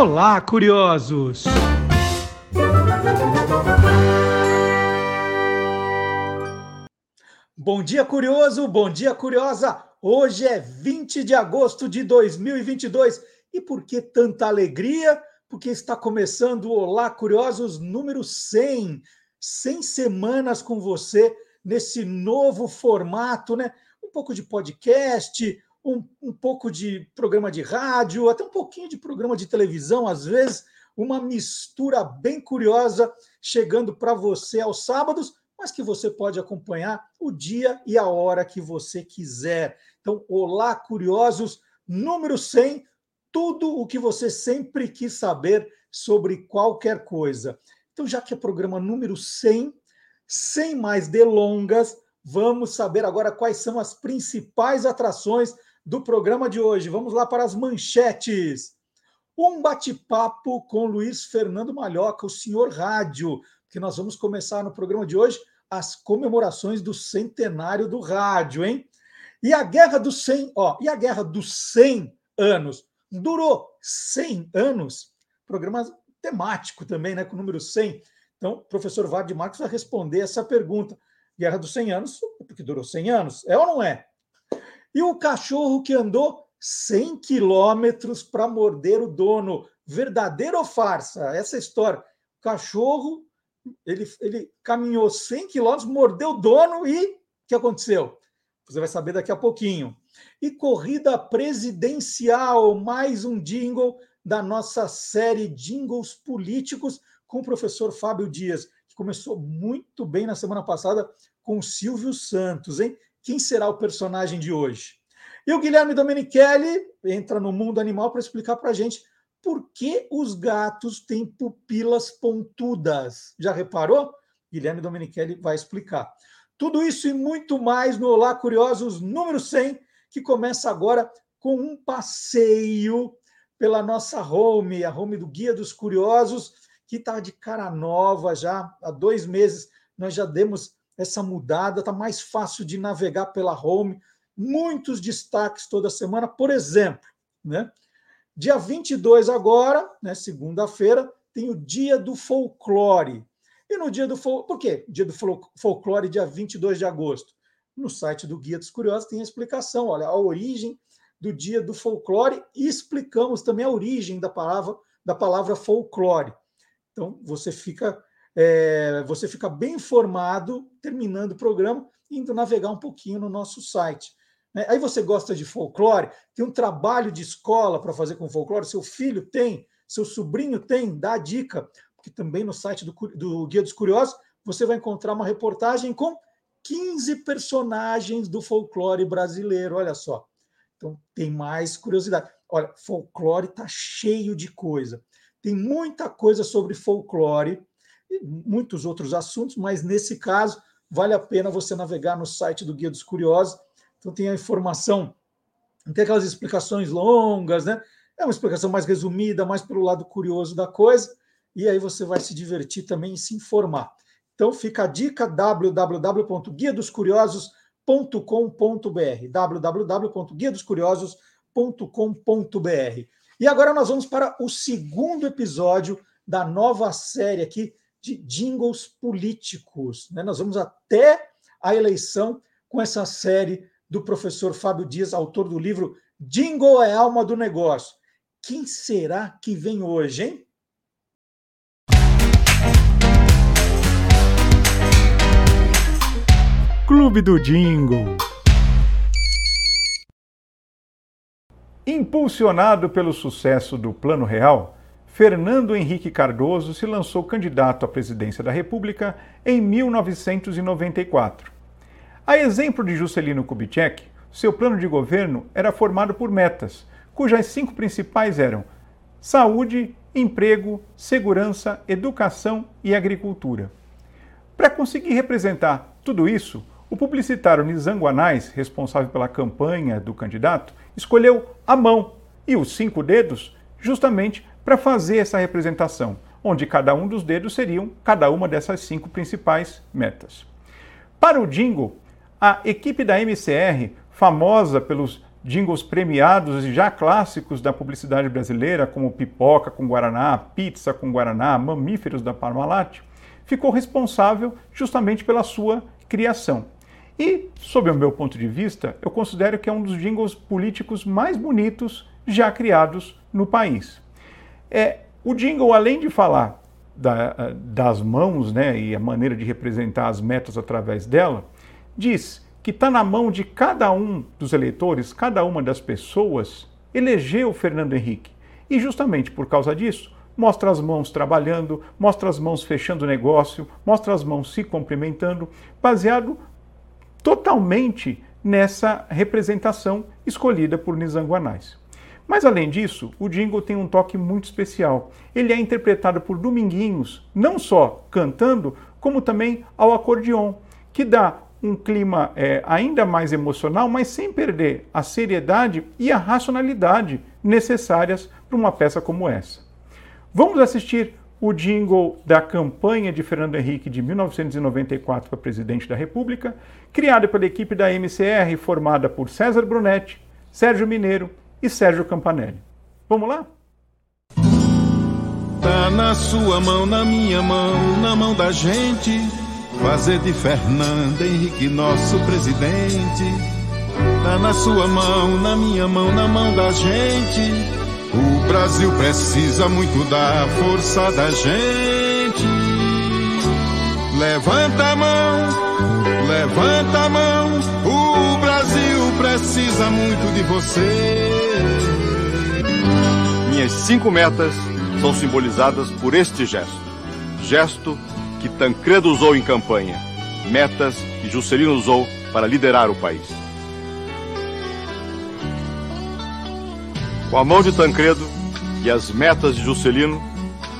Olá, curiosos! Bom dia, curioso! Bom dia, curiosa! Hoje é 20 de agosto de 2022 e por que tanta alegria? Porque está começando o Olá, curiosos número 100. 100 semanas com você nesse novo formato, né? Um pouco de podcast, um, um pouco de programa de rádio, até um pouquinho de programa de televisão, às vezes, uma mistura bem curiosa chegando para você aos sábados, mas que você pode acompanhar o dia e a hora que você quiser. Então, olá, curiosos, número 100, tudo o que você sempre quis saber sobre qualquer coisa. Então, já que é programa número 100, sem mais delongas, vamos saber agora quais são as principais atrações do programa de hoje. Vamos lá para as manchetes. Um bate-papo com Luiz Fernando Malhoca, o senhor rádio, que nós vamos começar no programa de hoje as comemorações do centenário do rádio, hein? E a guerra dos 100, ó, e a guerra dos 100 anos durou 100 anos. Programa temático também, né, com o número 100. Então, o professor Vard Marques vai responder essa pergunta. Guerra dos 100 anos, porque durou 100 anos, é ou não é? E o cachorro que andou 100 quilômetros para morder o dono. Verdadeiro ou farsa? Essa é história. O cachorro, ele, ele caminhou 100 quilômetros, mordeu o dono e o que aconteceu? Você vai saber daqui a pouquinho. E corrida presidencial, mais um jingle da nossa série Jingles Políticos com o professor Fábio Dias, que começou muito bem na semana passada com o Silvio Santos, hein? Quem será o personagem de hoje. E o Guilherme Domenichelli entra no mundo animal para explicar para a gente por que os gatos têm pupilas pontudas. Já reparou? Guilherme Domenichelli vai explicar. Tudo isso e muito mais no Olá Curiosos número 100, que começa agora com um passeio pela nossa home, a home do Guia dos Curiosos, que está de cara nova já há dois meses. Nós já demos essa mudada, está mais fácil de navegar pela home, muitos destaques toda semana, por exemplo, né? Dia 22 agora, né, segunda-feira, tem o Dia do Folclore. E no dia do folclore, por quê? Dia do folclore, dia 22 de agosto. No site do Guia dos Curiosos tem a explicação, olha, a origem do Dia do Folclore e explicamos também a origem da palavra da palavra folclore. Então, você fica é, você fica bem informado, terminando o programa, indo navegar um pouquinho no nosso site. Né? Aí você gosta de folclore, tem um trabalho de escola para fazer com folclore, seu filho tem, seu sobrinho tem, dá dica, porque também no site do, do Guia dos Curiosos você vai encontrar uma reportagem com 15 personagens do folclore brasileiro, olha só. Então tem mais curiosidade. Olha, folclore está cheio de coisa. Tem muita coisa sobre folclore muitos outros assuntos, mas nesse caso vale a pena você navegar no site do Guia dos Curiosos. Então tem a informação, não tem aquelas explicações longas, né? É uma explicação mais resumida, mais pelo lado curioso da coisa, e aí você vai se divertir também e se informar. Então fica a dica www.guiadoscuriosos.com.br www.guiadoscuriosos.com.br E agora nós vamos para o segundo episódio da nova série aqui de jingles políticos. Né? Nós vamos até a eleição com essa série do professor Fábio Dias, autor do livro Jingle é alma do negócio. Quem será que vem hoje, hein? Clube do Jingle. Impulsionado pelo sucesso do Plano Real, Fernando Henrique Cardoso se lançou candidato à presidência da República em 1994. A exemplo de Juscelino Kubitschek, seu plano de governo era formado por metas, cujas cinco principais eram saúde, emprego, segurança, educação e agricultura. Para conseguir representar tudo isso, o publicitário Nizam Guanais, responsável pela campanha do candidato, escolheu a mão e os cinco dedos justamente para fazer essa representação, onde cada um dos dedos seriam cada uma dessas cinco principais metas. Para o jingle, a equipe da MCR, famosa pelos jingles premiados e já clássicos da publicidade brasileira, como Pipoca com Guaraná, Pizza com Guaraná, Mamíferos da Parmalat, ficou responsável justamente pela sua criação. E, sob o meu ponto de vista, eu considero que é um dos jingles políticos mais bonitos já criados no país. É, o jingle, além de falar da, das mãos né, e a maneira de representar as metas através dela, diz que está na mão de cada um dos eleitores, cada uma das pessoas, eleger o Fernando Henrique. E justamente por causa disso, mostra as mãos trabalhando, mostra as mãos fechando negócio, mostra as mãos se cumprimentando, baseado totalmente nessa representação escolhida por Nizanguanais. Mas além disso, o jingle tem um toque muito especial. Ele é interpretado por Dominguinhos, não só cantando, como também ao acordeon, que dá um clima é, ainda mais emocional, mas sem perder a seriedade e a racionalidade necessárias para uma peça como essa. Vamos assistir o jingle da campanha de Fernando Henrique de 1994 para presidente da República, criado pela equipe da MCR, formada por César Brunetti, Sérgio Mineiro e Sérgio Campanelli. Vamos lá? Tá na sua mão, na minha mão, na mão da gente, fazer de Fernando Henrique nosso presidente. Tá na sua mão, na minha mão, na mão da gente. O Brasil precisa muito da força da gente. Levanta a mão, levanta a mão. Precisa muito de você. Minhas cinco metas são simbolizadas por este gesto. Gesto que Tancredo usou em campanha. Metas que Juscelino usou para liderar o país. Com a mão de Tancredo e as metas de Juscelino,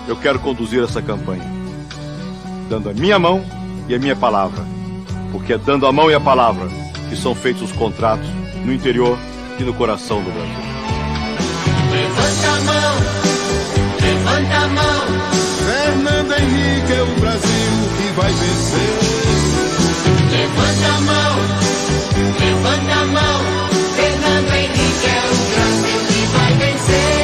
eu quero conduzir essa campanha. Dando a minha mão e a minha palavra. Porque é dando a mão e a palavra que são feitos os contratos no interior e no coração do Brasil. Levanta a mão, levanta a mão. Fernando Henrique é o Brasil que vai vencer. Levanta a mão, levanta a mão. Fernando Henrique é o Brasil que vai vencer.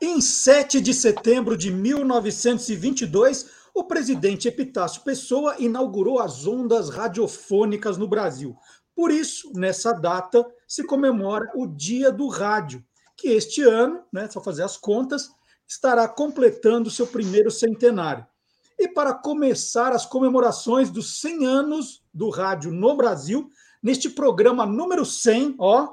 Em 7 de setembro de 1922, o presidente Epitácio Pessoa inaugurou as ondas radiofônicas no Brasil. Por isso, nessa data, se comemora o Dia do Rádio, que este ano, né, só fazer as contas, estará completando seu primeiro centenário. E para começar as comemorações dos 100 anos do rádio no Brasil, neste programa número 100, ó,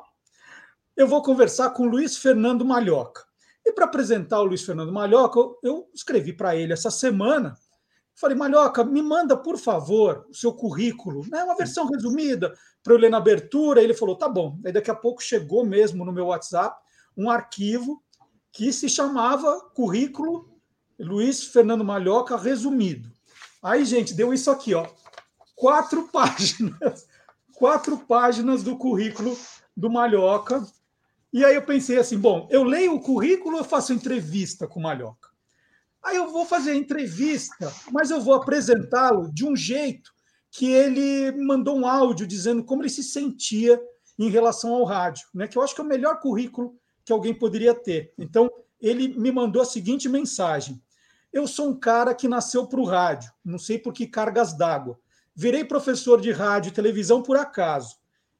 eu vou conversar com Luiz Fernando Malhoca. E para apresentar o Luiz Fernando Malhoca, eu escrevi para ele essa semana Falei, Malhoca, me manda, por favor, o seu currículo, né? uma versão resumida, para eu ler na abertura. Ele falou, tá bom. Aí daqui a pouco chegou mesmo no meu WhatsApp um arquivo que se chamava Currículo Luiz Fernando Malhoca Resumido. Aí, gente, deu isso aqui, ó. Quatro páginas. Quatro páginas do currículo do Malhoca. E aí eu pensei assim, bom, eu leio o currículo ou eu faço entrevista com o Malhoca? Aí eu vou fazer a entrevista, mas eu vou apresentá-lo de um jeito que ele mandou um áudio dizendo como ele se sentia em relação ao rádio, né? Que eu acho que é o melhor currículo que alguém poderia ter. Então, ele me mandou a seguinte mensagem: Eu sou um cara que nasceu para o rádio, não sei por que cargas d'água. Virei professor de rádio e televisão por acaso.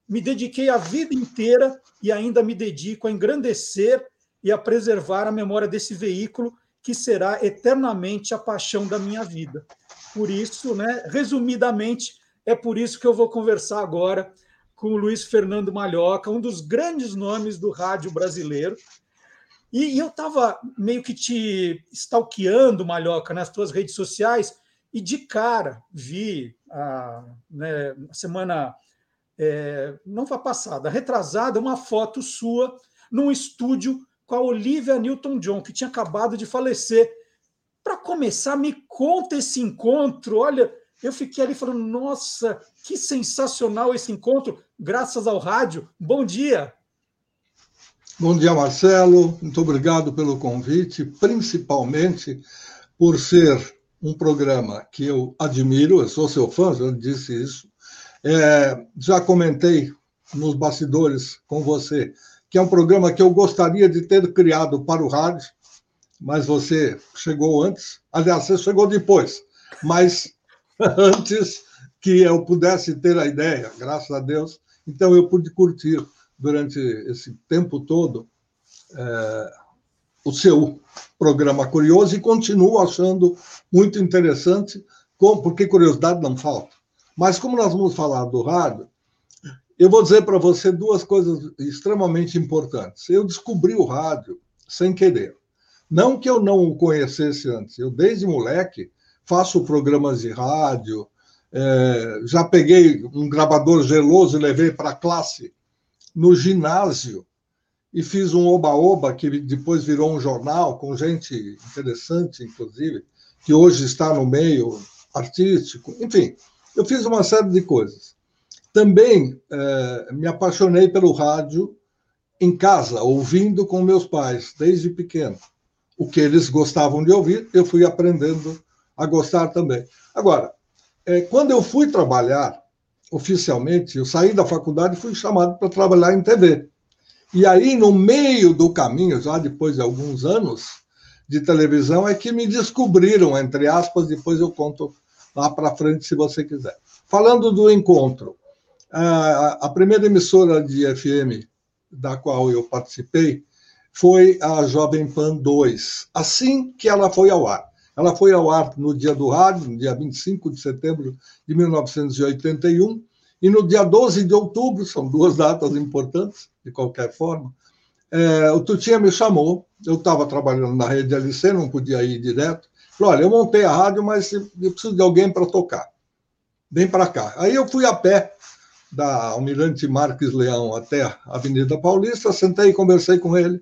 Me dediquei a vida inteira e ainda me dedico a engrandecer e a preservar a memória desse veículo que será eternamente a paixão da minha vida. Por isso, né, resumidamente, é por isso que eu vou conversar agora com o Luiz Fernando Malhoca, um dos grandes nomes do rádio brasileiro. E, eu estava meio que te stalkeando, Malhoca, nas tuas redes sociais, e de cara vi a, né, semana, é, não foi passada, retrasada, uma foto sua num estúdio com a Olivia Newton-John, que tinha acabado de falecer. Para começar, me conta esse encontro. Olha, eu fiquei ali falando, nossa, que sensacional esse encontro, graças ao rádio. Bom dia. Bom dia, Marcelo. Muito obrigado pelo convite, principalmente por ser um programa que eu admiro, eu sou seu fã, já disse isso. É, já comentei nos bastidores com você que é um programa que eu gostaria de ter criado para o rádio, mas você chegou antes. Aliás, você chegou depois, mas antes que eu pudesse ter a ideia, graças a Deus. Então, eu pude curtir durante esse tempo todo é, o seu programa curioso e continuo achando muito interessante, porque curiosidade não falta. Mas como nós vamos falar do rádio, eu vou dizer para você duas coisas extremamente importantes. Eu descobri o rádio sem querer. Não que eu não o conhecesse antes. Eu, desde moleque, faço programas de rádio, é, já peguei um gravador geloso e levei para a classe no ginásio e fiz um oba-oba que depois virou um jornal com gente interessante, inclusive, que hoje está no meio artístico. Enfim, eu fiz uma série de coisas. Também é, me apaixonei pelo rádio em casa, ouvindo com meus pais, desde pequeno. O que eles gostavam de ouvir, eu fui aprendendo a gostar também. Agora, é, quando eu fui trabalhar oficialmente, eu saí da faculdade e fui chamado para trabalhar em TV. E aí, no meio do caminho, já depois de alguns anos de televisão, é que me descobriram, entre aspas, depois eu conto lá para frente, se você quiser. Falando do encontro, a primeira emissora de FM da qual eu participei foi a Jovem Pan 2, assim que ela foi ao ar. Ela foi ao ar no dia do rádio, no dia 25 de setembro de 1981, e no dia 12 de outubro, são duas datas importantes, de qualquer forma, é, o Tutinha me chamou, eu estava trabalhando na rede LC, não podia ir direto. Falou: olha, eu montei a rádio, mas eu preciso de alguém para tocar. Vem para cá. Aí eu fui a pé da Almirante Marques Leão até a Avenida Paulista, sentei e conversei com ele.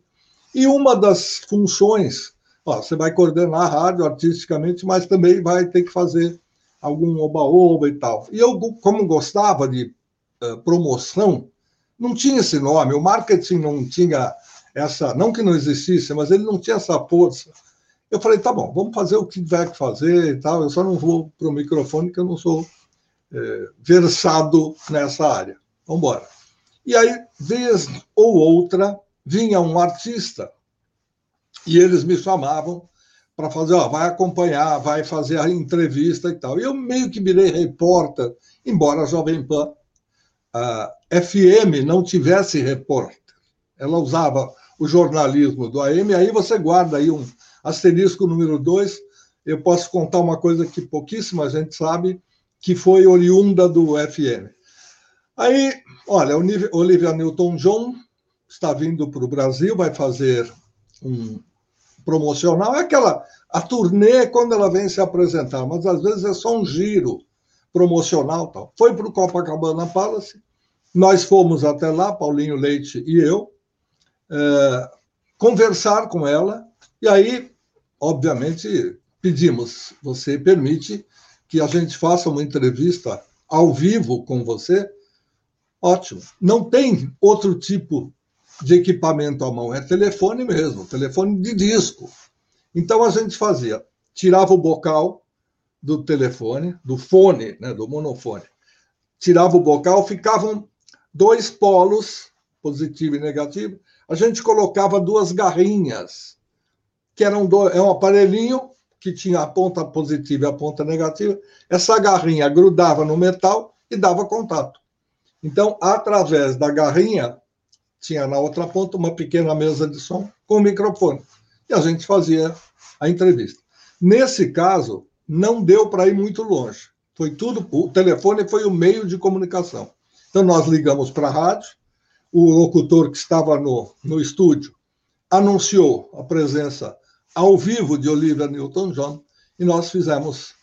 E uma das funções, ó, você vai coordenar a rádio artisticamente, mas também vai ter que fazer algum oba-oba e tal. E eu, como gostava de uh, promoção, não tinha esse nome, o marketing não tinha essa, não que não existisse, mas ele não tinha essa força. Eu falei, tá bom, vamos fazer o que tiver que fazer e tal, eu só não vou para o microfone, que eu não sou versado nessa área. Vamos embora. E aí, vez ou outra, vinha um artista e eles me chamavam para fazer, ó, vai acompanhar, vai fazer a entrevista e tal. E eu meio que virei repórter, embora a Jovem Pan, a FM, não tivesse repórter. Ela usava o jornalismo do AM, aí você guarda aí um asterisco número dois. Eu posso contar uma coisa que pouquíssima gente sabe, que foi oriunda do FM. Aí, olha, Olivia Newton-John está vindo para o Brasil, vai fazer um promocional, é aquela a turnê quando ela vem se apresentar, mas às vezes é só um giro promocional, tal. Foi para o Copacabana Palace, nós fomos até lá, Paulinho Leite e eu, é, conversar com ela e aí, obviamente, pedimos, você permite que a gente faça uma entrevista ao vivo com você? Ótimo. Não tem outro tipo de equipamento à mão, é telefone mesmo, telefone de disco. Então a gente fazia, tirava o bocal do telefone, do fone, né, do monofone, tirava o bocal, ficavam dois polos, positivo e negativo. A gente colocava duas garrinhas, que eram dois, é um aparelhinho que tinha a ponta positiva e a ponta negativa. Essa garrinha grudava no metal e dava contato. Então, através da garrinha, tinha na outra ponta uma pequena mesa de som com microfone. E a gente fazia a entrevista. Nesse caso, não deu para ir muito longe. Foi tudo, o telefone foi o meio de comunicação. Então, nós ligamos para a rádio, o locutor que estava no, no estúdio anunciou a presença ao vivo de Olivia Newton-John e nós fizemos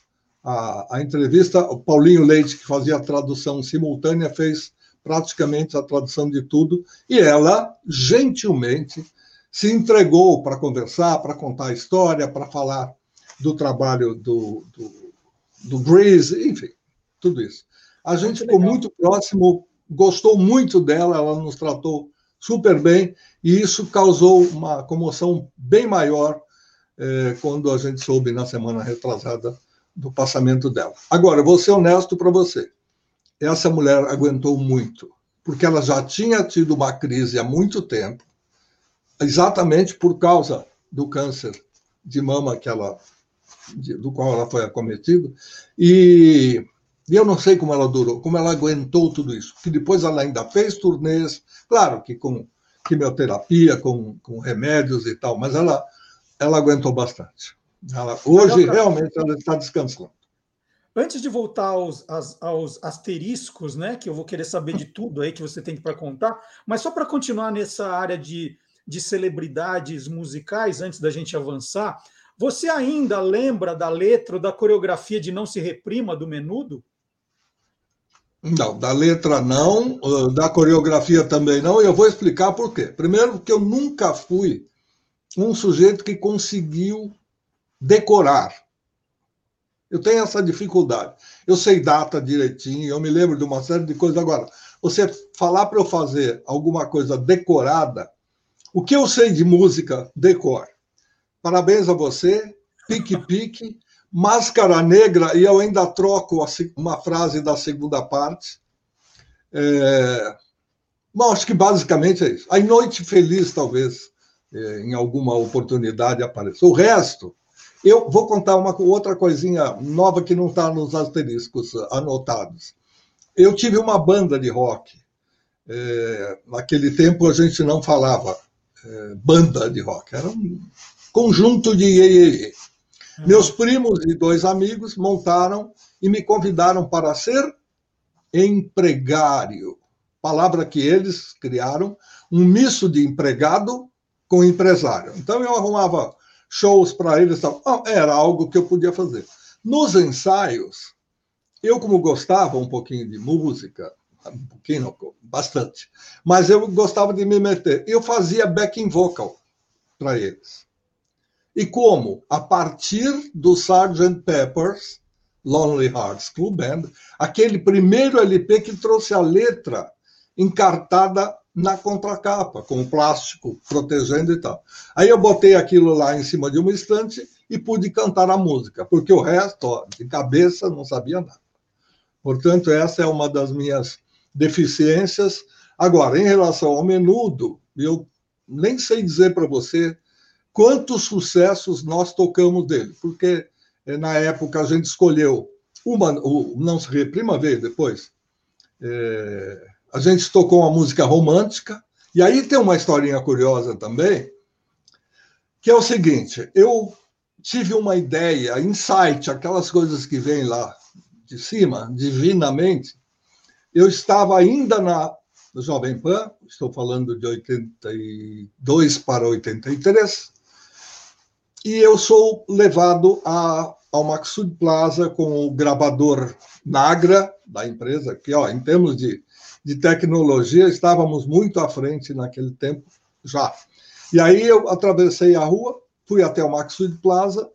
a, a, entrevista. O Paulinho Leite, que fazia a tradução simultânea, fez praticamente a tradução de tudo, e ela, gentilmente, se entregou para conversar, para contar a história, para falar do trabalho do, do, do Breeze, enfim, tudo isso. A gente ficou muito próximo, gostou muito dela, ela nos tratou super bem, e isso causou uma comoção bem maior eh, quando a gente soube na semana retrasada do passamento dela. Agora, vou ser honesto para você. Essa mulher aguentou muito, porque ela já tinha tido uma crise há muito tempo, exatamente por causa do câncer de mama que ela, do qual ela foi acometida, e, e eu não sei como ela durou, como ela aguentou tudo isso, que depois ela ainda fez turnês, claro que com quimioterapia, com, com remédios e tal, mas ela, ela aguentou bastante. Ela, hoje, realmente, ela está descansando. Antes de voltar aos, aos, aos, asteriscos, né, que eu vou querer saber de tudo aí que você tem para contar, mas só para continuar nessa área de, de celebridades musicais, antes da gente avançar, você ainda lembra da letra ou da coreografia de Não Se Reprima do Menudo? Não, da letra não, uh, da coreografia também não, e eu vou explicar por quê. Primeiro, porque eu nunca fui um sujeito que conseguiu decorar. Eu tenho essa dificuldade. Eu sei data direitinho, eu me lembro de uma série de coisas. Agora, você falar para eu fazer alguma coisa decorada, o que eu sei de música, decor. Parabéns a você, pique-pique. Máscara Negra, e eu ainda troco uma frase da segunda parte. É... Bom, acho que basicamente é isso. A Noite Feliz, talvez, em alguma oportunidade apareça. O resto, eu vou contar uma outra coisinha nova que não está nos asteriscos anotados. Eu tive uma banda de rock. É, naquele tempo a gente não falava é, banda de rock, era um conjunto de iê, iê. Meus primos e dois amigos montaram e me convidaram para ser empregário, palavra que eles criaram, um misto de empregado com empresário. Então eu arrumava shows para eles, era algo que eu podia fazer. Nos ensaios, eu como gostava um pouquinho de música, um pouquinho, bastante, mas eu gostava de me meter. Eu fazia backing vocal para eles. E como? A partir do Sgt. Pepper's Lonely Hearts Club Band, aquele primeiro LP que trouxe a letra encartada na contracapa, com plástico protegendo e tal. Aí eu botei aquilo lá em cima de uma estante e pude cantar a música, porque o resto, ó, de cabeça, não sabia nada. Portanto, essa é uma das minhas deficiências. Agora, em relação ao menudo, eu nem sei dizer para você quantos sucessos nós tocamos dele, porque eh, na época a gente escolheu uma, Não Se Reprima veio depois. É, a gente tocou uma música romântica, e aí tem uma historinha curiosa também, que é o seguinte: eu tive uma ideia, insight, aquelas coisas que vêm lá de cima, divinamente. Eu estava ainda na Jovem Pan, estou falando de 82 para 83, e eu sou levado a, ao Maxud Plaza com o gravador Nagra da empresa, que, ó, em termos de, de tecnologia, estávamos muito à frente naquele tempo já. E aí eu atravessei a rua, fui até o Maxud Plaza,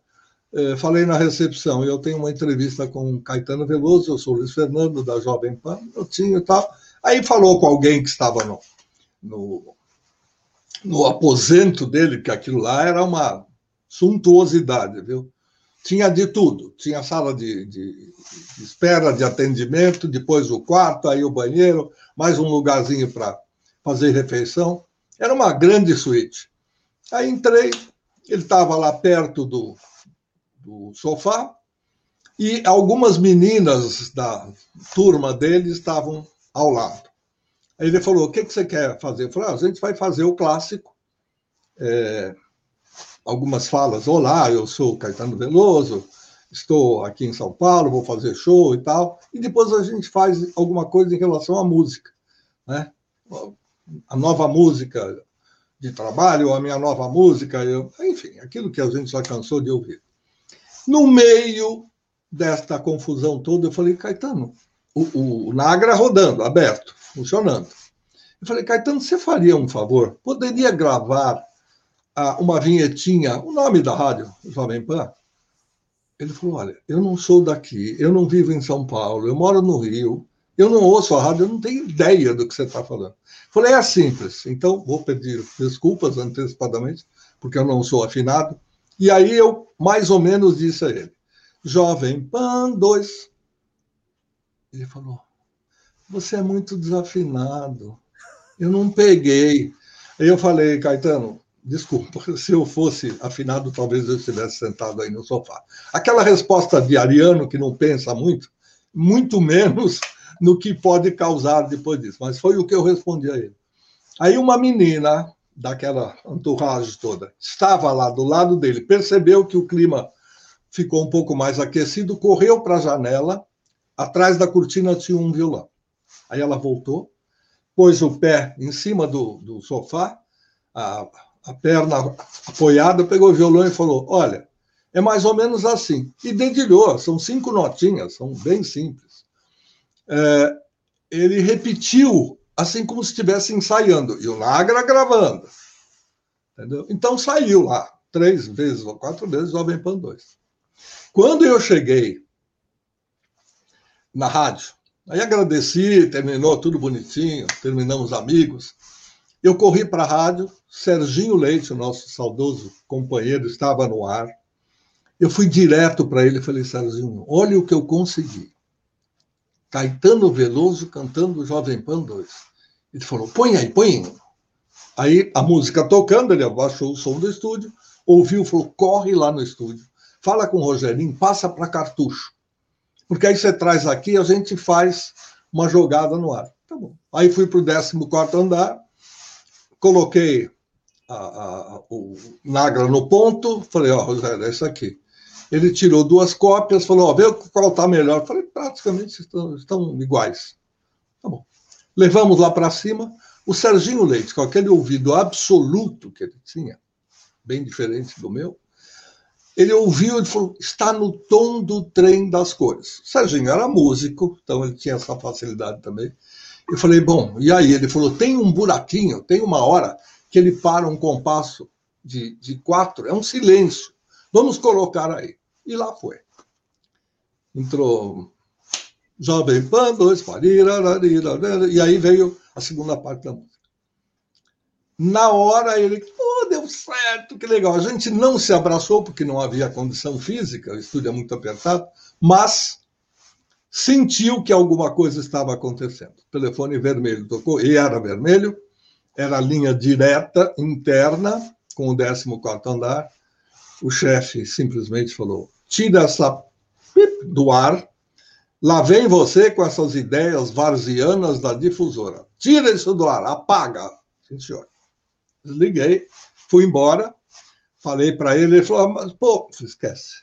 eh, falei na recepção, eu tenho uma entrevista com Caetano Veloso, eu sou Luiz Fernando, da Jovem Pan, eu tinha e tal. Aí falou com alguém que estava no, no, no aposento dele, que aquilo lá era uma suntuosidade, viu? Tinha de tudo. Tinha sala de, de, de espera, de atendimento, depois o quarto, aí o banheiro, mais um lugarzinho para fazer refeição. Era uma grande suíte. Aí entrei, ele estava lá perto do, do sofá e algumas meninas da turma dele estavam ao lado. Aí ele falou: O que, que você quer fazer? Eu falei: ah, A gente vai fazer o clássico. É, algumas falas. Olá, eu sou Caetano Veloso, estou aqui em São Paulo, vou fazer show e tal. E depois a gente faz alguma coisa em relação à música, né? A nova música de trabalho, a minha nova música, eu... enfim, aquilo que a gente já cansou de ouvir. No meio desta confusão toda, eu falei, Caetano, o, o Nagra rodando, aberto, funcionando. Eu falei, Caetano, você faria um favor? Poderia gravar uma vinhetinha, o nome da rádio, Jovem Pan. Ele falou: Olha, eu não sou daqui, eu não vivo em São Paulo, eu moro no Rio, eu não ouço a rádio, eu não tenho ideia do que você está falando. Falei: É simples, então vou pedir desculpas antecipadamente, porque eu não sou afinado. E aí eu, mais ou menos, disse a ele: Jovem Pan 2. Ele falou: Você é muito desafinado. Eu não peguei. Aí eu falei, Caetano, desculpa, se eu fosse afinado, talvez eu estivesse sentado aí no sofá. Aquela resposta de Ariano, que não pensa muito, muito menos no que pode causar depois disso. Mas foi o que eu respondi a ele. Aí uma menina daquela entourage toda estava lá do lado dele, percebeu que o clima ficou um pouco mais aquecido, correu para a janela, atrás da cortina tinha um violão. Aí ela voltou, pôs o pé em cima do, do sofá, a, a perna apoiada, pegou o violão e falou: Olha, é mais ou menos assim. E dedilhou, são cinco notinhas, são bem simples. É, ele repetiu, assim como se estivesse ensaiando, e o Nagra gravando. Entendeu? Então saiu lá, três vezes ou quatro vezes, Jovem Pan 2. Quando eu cheguei na rádio, aí agradeci, terminou tudo bonitinho, terminamos amigos. Eu corri para a rádio, Serginho Leite, nosso saudoso companheiro, estava no ar. Eu fui direto para ele e falei, Serginho, olha o que eu consegui. Caetano Veloso cantando Jovem Pan 2. Ele falou, põe aí, põe. Aí a música tocando, ele abaixou o som do estúdio, ouviu, falou, corre lá no estúdio, fala com o Rogerinho, passa para cartucho. Porque aí você traz aqui, a gente faz uma jogada no ar. Tá bom. Aí fui para o 14 andar, coloquei a, a, o Nagra no ponto, falei, ó, Rogério, é isso aqui. Ele tirou duas cópias, falou, ó, vê qual está melhor. Falei, praticamente estão, estão iguais. Tá bom. Levamos lá para cima. O Serginho Leite, com aquele ouvido absoluto que ele tinha, bem diferente do meu, ele ouviu e falou: está no tom do trem das cores. Serginho era músico, então ele tinha essa facilidade também. Eu falei: bom, e aí? Ele falou: tem um buraquinho, tem uma hora que ele para um compasso de, de quatro, é um silêncio. Vamos colocar aí. E lá foi. Entrou Jovem Pan, dois, e aí veio a segunda parte da música. Na hora ele, pô, deu certo, que legal. A gente não se abraçou porque não havia condição física, o estúdio é muito apertado, mas sentiu que alguma coisa estava acontecendo. O telefone vermelho tocou, e era vermelho, era a linha direta, interna, com o 14 andar. O chefe simplesmente falou: tira essa pip do ar, lá vem você com essas ideias varzianas da difusora. Tira isso do ar, apaga. Sim, senhor. Desliguei, fui embora, falei para ele, ele falou, mas, pô, esquece.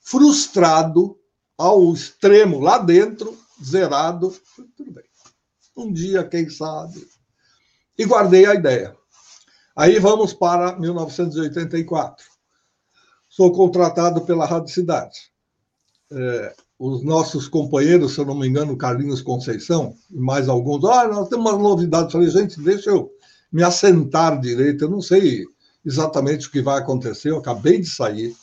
Frustrado ao extremo, lá dentro, zerado, tudo bem. Um dia, quem sabe. E guardei a ideia. Aí vamos para 1984. Sou contratado pela Rádio Cidade. É, os nossos companheiros, se eu não me engano, Carlinhos Conceição e mais alguns, olha, nós temos uma novidade. Falei, gente, deixa eu me assentar direito. Eu não sei exatamente o que vai acontecer. Eu acabei de sair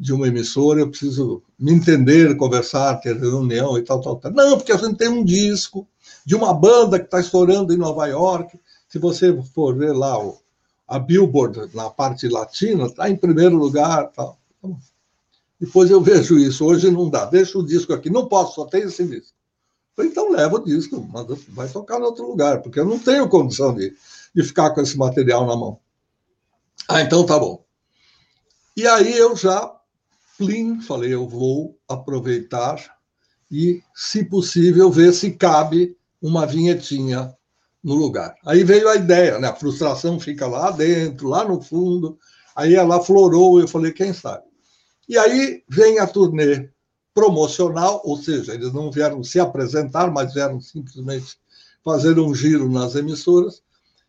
de uma emissora, eu preciso me entender, conversar, ter reunião e tal, tal, tal. Não, porque a gente tem um disco de uma banda que está estourando em Nova York. Se você for ver lá o, a Billboard na parte latina, está em primeiro lugar. Tal. Depois eu vejo isso. Hoje não dá. Deixa o disco aqui. Não posso, só tem esse disco. Então leva o disco, manda, vai tocar em outro lugar, porque eu não tenho condição de, de ficar com esse material na mão. Ah, então tá bom. E aí eu já, falei, eu vou aproveitar e, se possível, ver se cabe uma vinhetinha no lugar. Aí veio a ideia, né? A frustração fica lá dentro, lá no fundo. Aí ela florou, eu falei, quem sabe? E aí vem a turnê promocional, ou seja, eles não vieram se apresentar, mas vieram simplesmente fazer um giro nas emissoras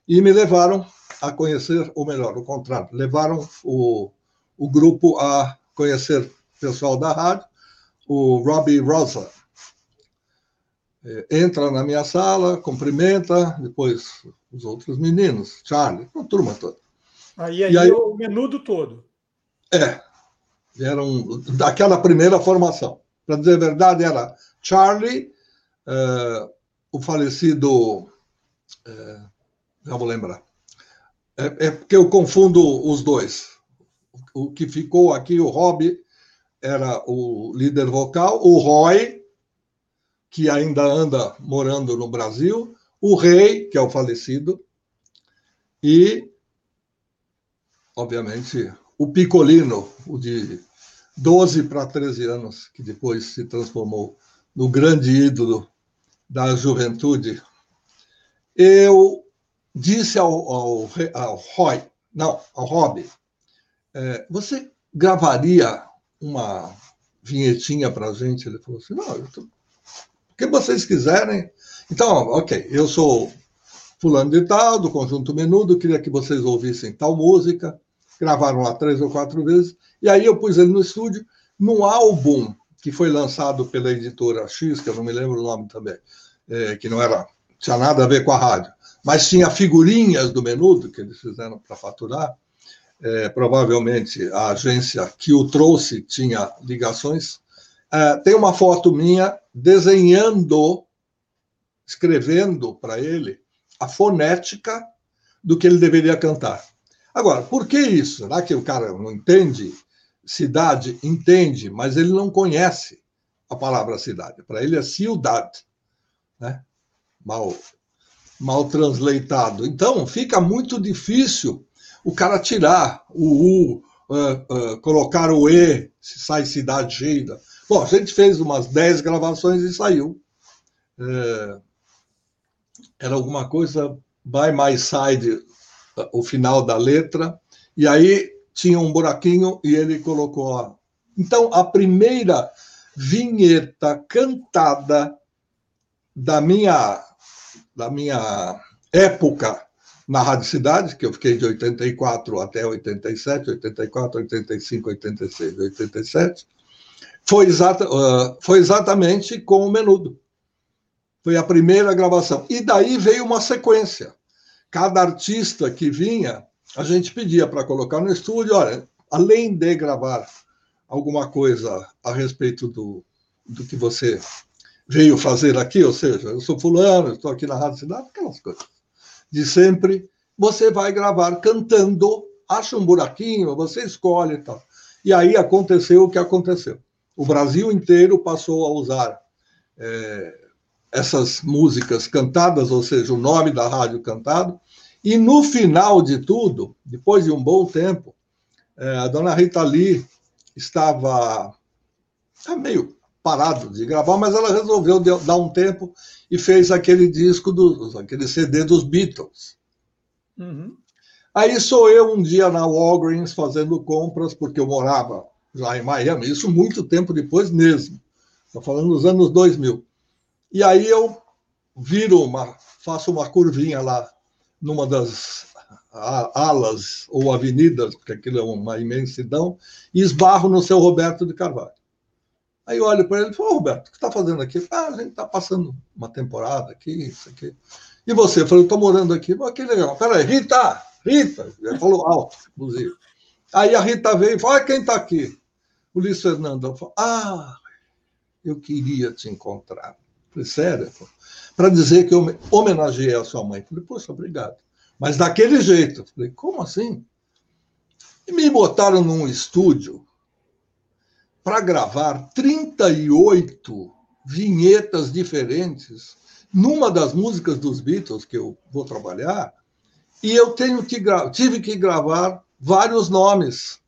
e me levaram a conhecer, ou melhor, o contrário, levaram o, o grupo a conhecer o pessoal da rádio, o Robbie Rosa. É, entra na minha sala, cumprimenta, depois os outros meninos, Charlie, a turma toda. Aí, aí, aí o menudo todo. É, eram daquela primeira formação. Para dizer a verdade, era Charlie, é, o falecido é, já vou lembrar. É, é porque eu confundo os dois. O que ficou aqui, o Rob, era o líder vocal, o Roy, que ainda anda morando no Brasil, o Rei, que é o falecido, e, obviamente, o Picolino, o de 12 para 13 anos, que depois se transformou no grande ídolo da juventude. Eu disse ao, ao, ao Roy, não, ao Rob, é, você gravaria uma vinhetinha para a gente? Ele falou assim, não, eu tô... o que vocês quiserem. Então, ok, eu sou fulano de tal, do Conjunto Menudo, queria que vocês ouvissem tal música, gravaram lá três ou quatro vezes, e aí eu pus ele no estúdio, num álbum que foi lançado pela editora X, que eu não me lembro o nome também, é, que não era tinha nada a ver com a rádio, mas tinha figurinhas do Menudo que eles fizeram para faturar, é, provavelmente a agência que o trouxe tinha ligações. É, tem uma foto minha desenhando, escrevendo para ele a fonética do que ele deveria cantar. Agora, por que isso? Será que o cara não entende cidade? Entende, mas ele não conhece a palavra cidade. Para ele é ciudade, né? mal, mal translatado. Então, fica muito difícil o cara tirar o U, uh, uh, colocar o E, se sai cidade cheia. Bom, a gente fez umas 10 gravações e saiu. Uh, era alguma coisa by my side, o final da letra, e aí tinha um buraquinho e ele colocou. A... Então, a primeira vinheta cantada da minha, da minha época na Rádio Cidade, que eu fiquei de 84 até 87, 84, 85, 86, 87, foi, exata, uh, foi exatamente com o Menudo. Foi a primeira gravação. E daí veio uma sequência. Cada artista que vinha, a gente pedia para colocar no estúdio, olha, além de gravar alguma coisa a respeito do, do que você veio fazer aqui, ou seja, eu sou fulano, estou aqui na Rádio Cidade, aquelas coisas de sempre, você vai gravar cantando, acha um buraquinho, você escolhe e tal. E aí aconteceu o que aconteceu. O Brasil inteiro passou a usar é, essas músicas cantadas, ou seja, o nome da rádio cantado, e no final de tudo, depois de um bom tempo, é, a dona Rita Lee estava tá meio parado de gravar, mas ela resolveu dar um tempo e fez aquele disco, do, aquele CD dos Beatles. Uhum. Aí sou eu um dia na Walgreens fazendo compras, porque eu morava já em Miami, isso muito tempo depois mesmo. Estou falando dos anos 2000. E aí eu viro uma, faço uma curvinha lá numa das alas ou avenidas, porque aquilo é uma imensidão, e esbarro no seu Roberto de Carvalho. Aí eu olho para ele e falo, Roberto, o que está fazendo aqui? Ah, a gente está passando uma temporada aqui, isso aqui. E você? Eu falei, estou morando aqui. Oh, que legal. Peraí, Rita, Rita, ele falou alto, inclusive. Aí a Rita veio e falou, ah, quem está aqui? O Luiz Fernando falou, ah, eu queria te encontrar. Eu falei, sério? Para dizer que eu homenageei a sua mãe. Eu falei, poxa, obrigado. Mas daquele jeito. Eu falei, como assim? E me botaram num estúdio para gravar 38 vinhetas diferentes numa das músicas dos Beatles que eu vou trabalhar, e eu tenho que tive que gravar vários nomes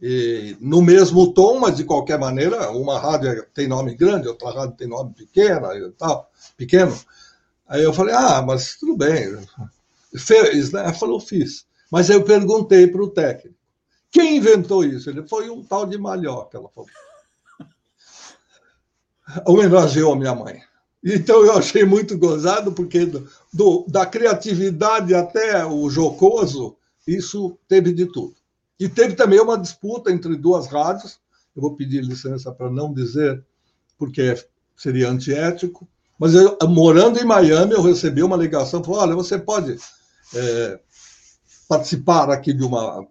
e, no mesmo tom, mas de qualquer maneira, uma rádio tem nome grande, outra rádio tem nome pequeno e tal, pequeno. Aí eu falei, ah, mas tudo bem. Fez, né? Falou, fiz. Mas eu perguntei para o técnico. Quem inventou isso? Ele foi um tal de Malhoca, ela falou. Homenageou a minha mãe. Então eu achei muito gozado, porque do, do, da criatividade até o jocoso, isso teve de tudo. E teve também uma disputa entre duas rádios. Eu vou pedir licença para não dizer, porque seria antiético. Mas eu, morando em Miami, eu recebi uma ligação, falou, olha, você pode é, participar aqui de uma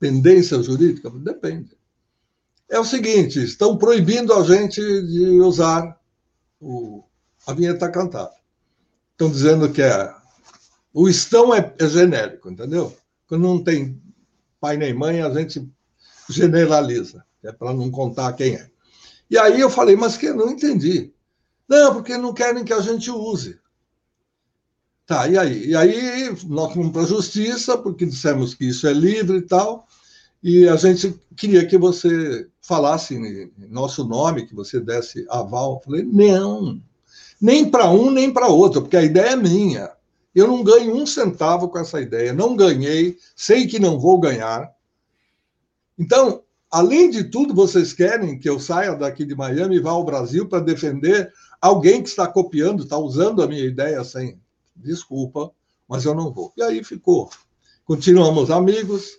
pendência jurídica? Depende. É o seguinte: estão proibindo a gente de usar o, a vinheta cantada. Estão dizendo que é. O estão é, é genérico, entendeu? Quando não tem pai nem mãe, a gente generaliza. é para não contar quem é. E aí eu falei, mas que eu não entendi. Não, porque não querem que a gente use. Tá, e aí? E aí nós fomos para a justiça, porque dissemos que isso é livre e tal, e a gente queria que você falasse nosso nome, que você desse aval. Eu falei, não, nem para um nem para outro, porque a ideia é minha. Eu não ganho um centavo com essa ideia, não ganhei, sei que não vou ganhar. Então, além de tudo, vocês querem que eu saia daqui de Miami e vá ao Brasil para defender alguém que está copiando, está usando a minha ideia sem desculpa, mas eu não vou. E aí ficou. Continuamos amigos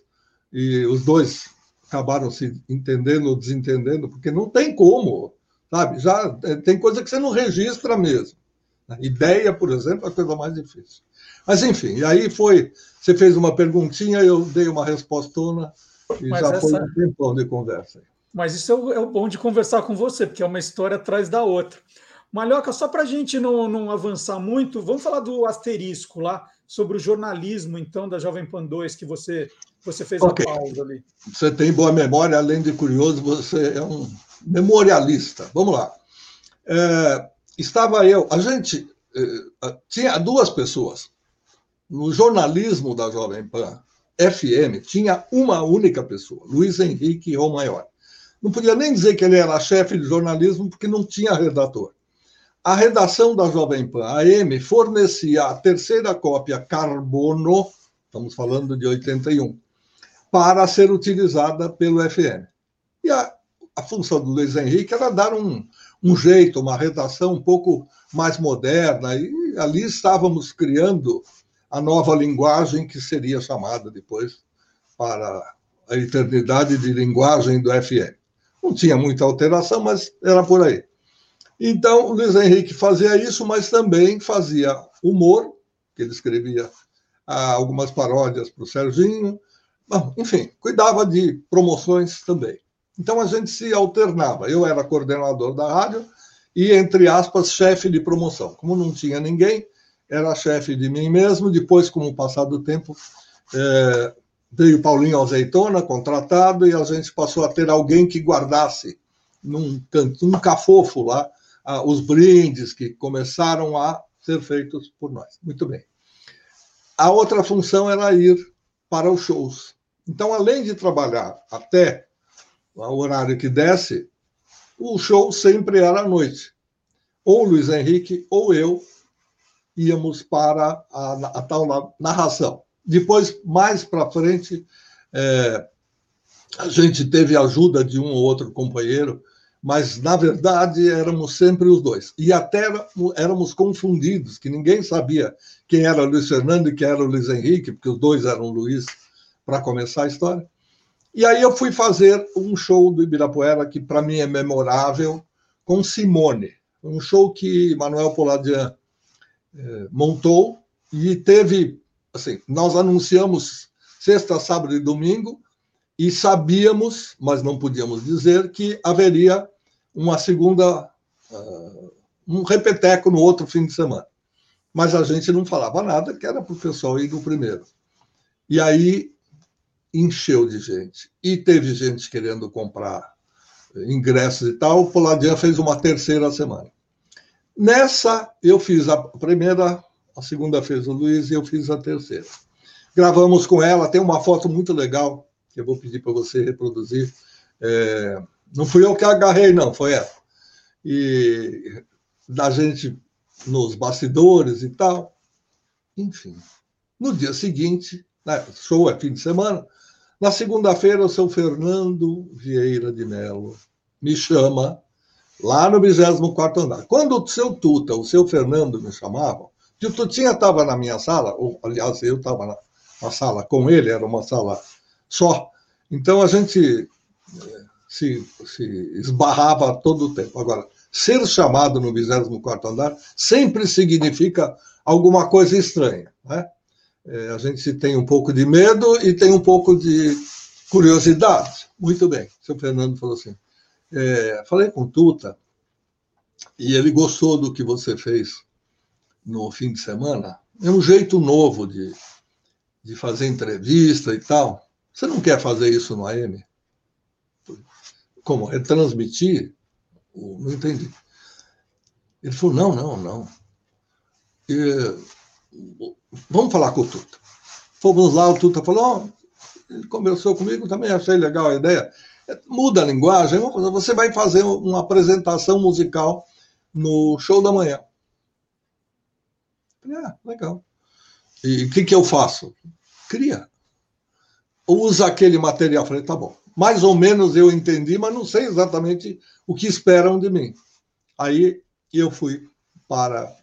e os dois acabaram se entendendo ou desentendendo, porque não tem como, sabe? Já é, tem coisa que você não registra mesmo. Ideia, por exemplo, é a coisa mais difícil. Mas, enfim, e aí foi. Você fez uma perguntinha, eu dei uma respostona e Mas já essa... foi um tempão de conversa. Mas isso é o, é o bom de conversar com você, porque é uma história atrás da outra. Malhoca, só para a gente não, não avançar muito, vamos falar do asterisco lá, sobre o jornalismo, então, da Jovem Pan 2, que você, você fez okay. a pausa ali. Você tem boa memória, além de curioso, você é um memorialista. Vamos lá. É, estava eu, a gente é, tinha duas pessoas. No jornalismo da Jovem Pan FM, tinha uma única pessoa, Luiz Henrique Romaior. Não podia nem dizer que ele era chefe de jornalismo, porque não tinha redator a redação da Jovem Pan AM fornecia a terceira cópia carbono, estamos falando de 81, para ser utilizada pelo FM. E a, a função do Luiz Henrique era dar um, um jeito, uma redação um pouco mais moderna, e ali estávamos criando a nova linguagem que seria chamada depois para a eternidade de linguagem do FM. Não tinha muita alteração, mas era por aí. Então, o Luiz Henrique fazia isso, mas também fazia humor, que ele escrevia ah, algumas paródias para o Serginho. Bom, enfim, cuidava de promoções também. Então, a gente se alternava. Eu era coordenador da rádio e, entre aspas, chefe de promoção. Como não tinha ninguém, era chefe de mim mesmo. Depois, com o passar do tempo, é, veio Paulinho Azeitona, contratado, e a gente passou a ter alguém que guardasse num, num cafofo lá os brindes que começaram a ser feitos por nós. Muito bem. A outra função era ir para os shows. Então, além de trabalhar até o horário que desce, o show sempre era à noite. Ou Luiz Henrique ou eu íamos para a, a tal narração. Depois, mais para frente, é, a gente teve a ajuda de um ou outro companheiro mas na verdade éramos sempre os dois. E até éramos confundidos, que ninguém sabia quem era Luiz Fernando e quem era Luiz Henrique, porque os dois eram Luiz para começar a história. E aí eu fui fazer um show do Ibirapuera que para mim é memorável, com Simone. Um show que Manuel Poladian eh, montou e teve, assim, nós anunciamos sexta, sábado e domingo, e sabíamos, mas não podíamos dizer, que haveria uma segunda, uh, um repeteco no outro fim de semana. Mas a gente não falava nada, que era para o pessoal ir no primeiro. E aí encheu de gente. E teve gente querendo comprar ingressos e tal. O Poladian fez uma terceira semana. Nessa, eu fiz a primeira, a segunda fez o Luiz e eu fiz a terceira. Gravamos com ela, tem uma foto muito legal que eu vou pedir para você reproduzir. É, não fui eu que agarrei, não, foi ela. E da gente nos bastidores e tal. Enfim. No dia seguinte, né, show é fim de semana, na segunda-feira, o seu Fernando Vieira de Mello me chama lá no 24 andar. Quando o seu Tuta, o seu Fernando me chamavam, que o Tutinha estava na minha sala, ou, aliás, eu estava na, na, sala com ele, era uma sala só. Então a gente se, se esbarrava todo o tempo. Agora, ser chamado no 24 andar sempre significa alguma coisa estranha. Né? É, a gente tem um pouco de medo e tem um pouco de curiosidade. Muito bem, o seu Fernando falou assim. É, falei com Tuta e ele gostou do que você fez no fim de semana. É um jeito novo de, de fazer entrevista e tal. Você não quer fazer isso no AM? Como? Retransmitir? Não entendi. Ele falou: não, não, não. E, vamos falar com o Tuta. Fomos lá, o Tuta falou: oh, ele conversou comigo, também achei legal a ideia. Muda a linguagem, você vai fazer uma apresentação musical no show da manhã. Falei, ah, legal. E o que, que eu faço? Cria. Usa aquele material. Falei, tá bom. Mais ou menos eu entendi, mas não sei exatamente o que esperam de mim. Aí eu fui para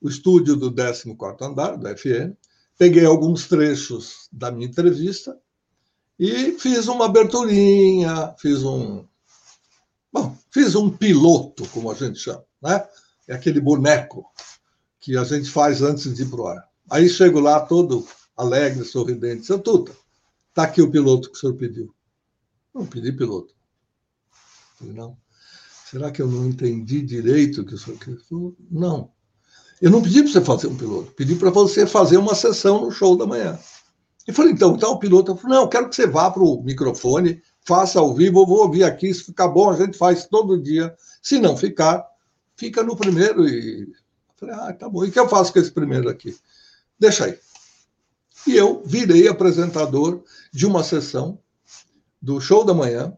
o estúdio do 14 andar, do FN, peguei alguns trechos da minha entrevista e fiz uma aberturinha, fiz um. Bom, fiz um piloto, como a gente chama, né? É aquele boneco que a gente faz antes de ir para o ar. Aí chego lá todo alegre, sorridente. Seu Tuta, está aqui o piloto que o senhor pediu. Não pedi piloto. Falei, não. Será que eu não entendi direito o que o senhor quer? Não. Eu não pedi para você fazer um piloto, pedi para você fazer uma sessão no show da manhã. E falei, então, então o piloto falou, não, eu quero que você vá para o microfone, faça ao vivo, eu vou ouvir aqui, se ficar bom, a gente faz todo dia. Se não ficar, fica no primeiro. E eu falei, ah, tá bom. E o que eu faço com esse primeiro aqui? Deixa aí. E eu virei apresentador de uma sessão do show da manhã,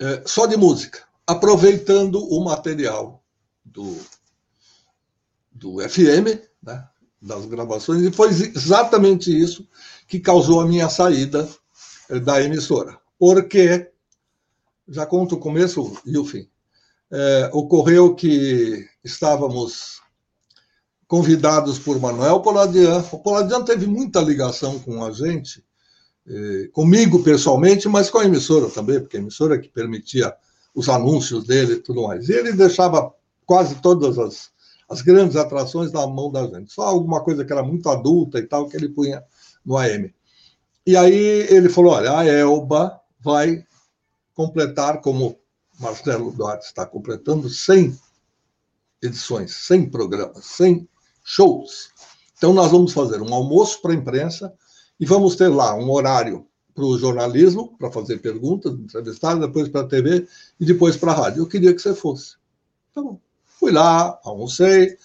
é, só de música, aproveitando o material do, do FM, né, das gravações, e foi exatamente isso que causou a minha saída é, da emissora. Porque, já conto o começo e o fim, é, ocorreu que estávamos convidados por Manuel Poladian. O Poladian teve muita ligação com a gente, eh, comigo pessoalmente, mas com a emissora também, porque a emissora que permitia os anúncios dele e tudo mais. E ele deixava quase todas as, as grandes atrações na mão da gente. Só alguma coisa que era muito adulta e tal, que ele punha no AM. E aí ele falou: olha, a Elba vai completar, como Marcelo Duarte está completando, 100 edições, 100 programas, 100 shows. Então, nós vamos fazer um almoço para a imprensa e vamos ter lá um horário para o jornalismo, para fazer perguntas, entrevistar, depois para a TV e depois para a rádio. Eu queria que você fosse. Bom. Fui lá, almocei,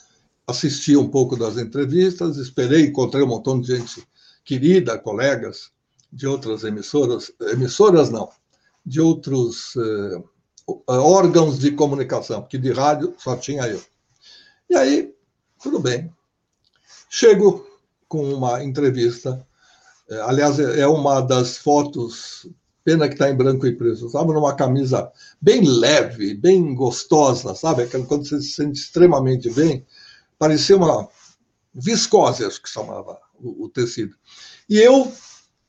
assisti um pouco das entrevistas, esperei, encontrei um montão de gente querida, colegas de outras emissoras, emissoras não, de outros eh, órgãos de comunicação, porque de rádio só tinha eu. E aí tudo bem. Chego com uma entrevista. É, aliás, é uma das fotos, pena que está em branco e preto. Estava numa camisa bem leve, bem gostosa, sabe? Quando você se sente extremamente bem. Parecia uma viscose, acho que chamava o, o tecido. E eu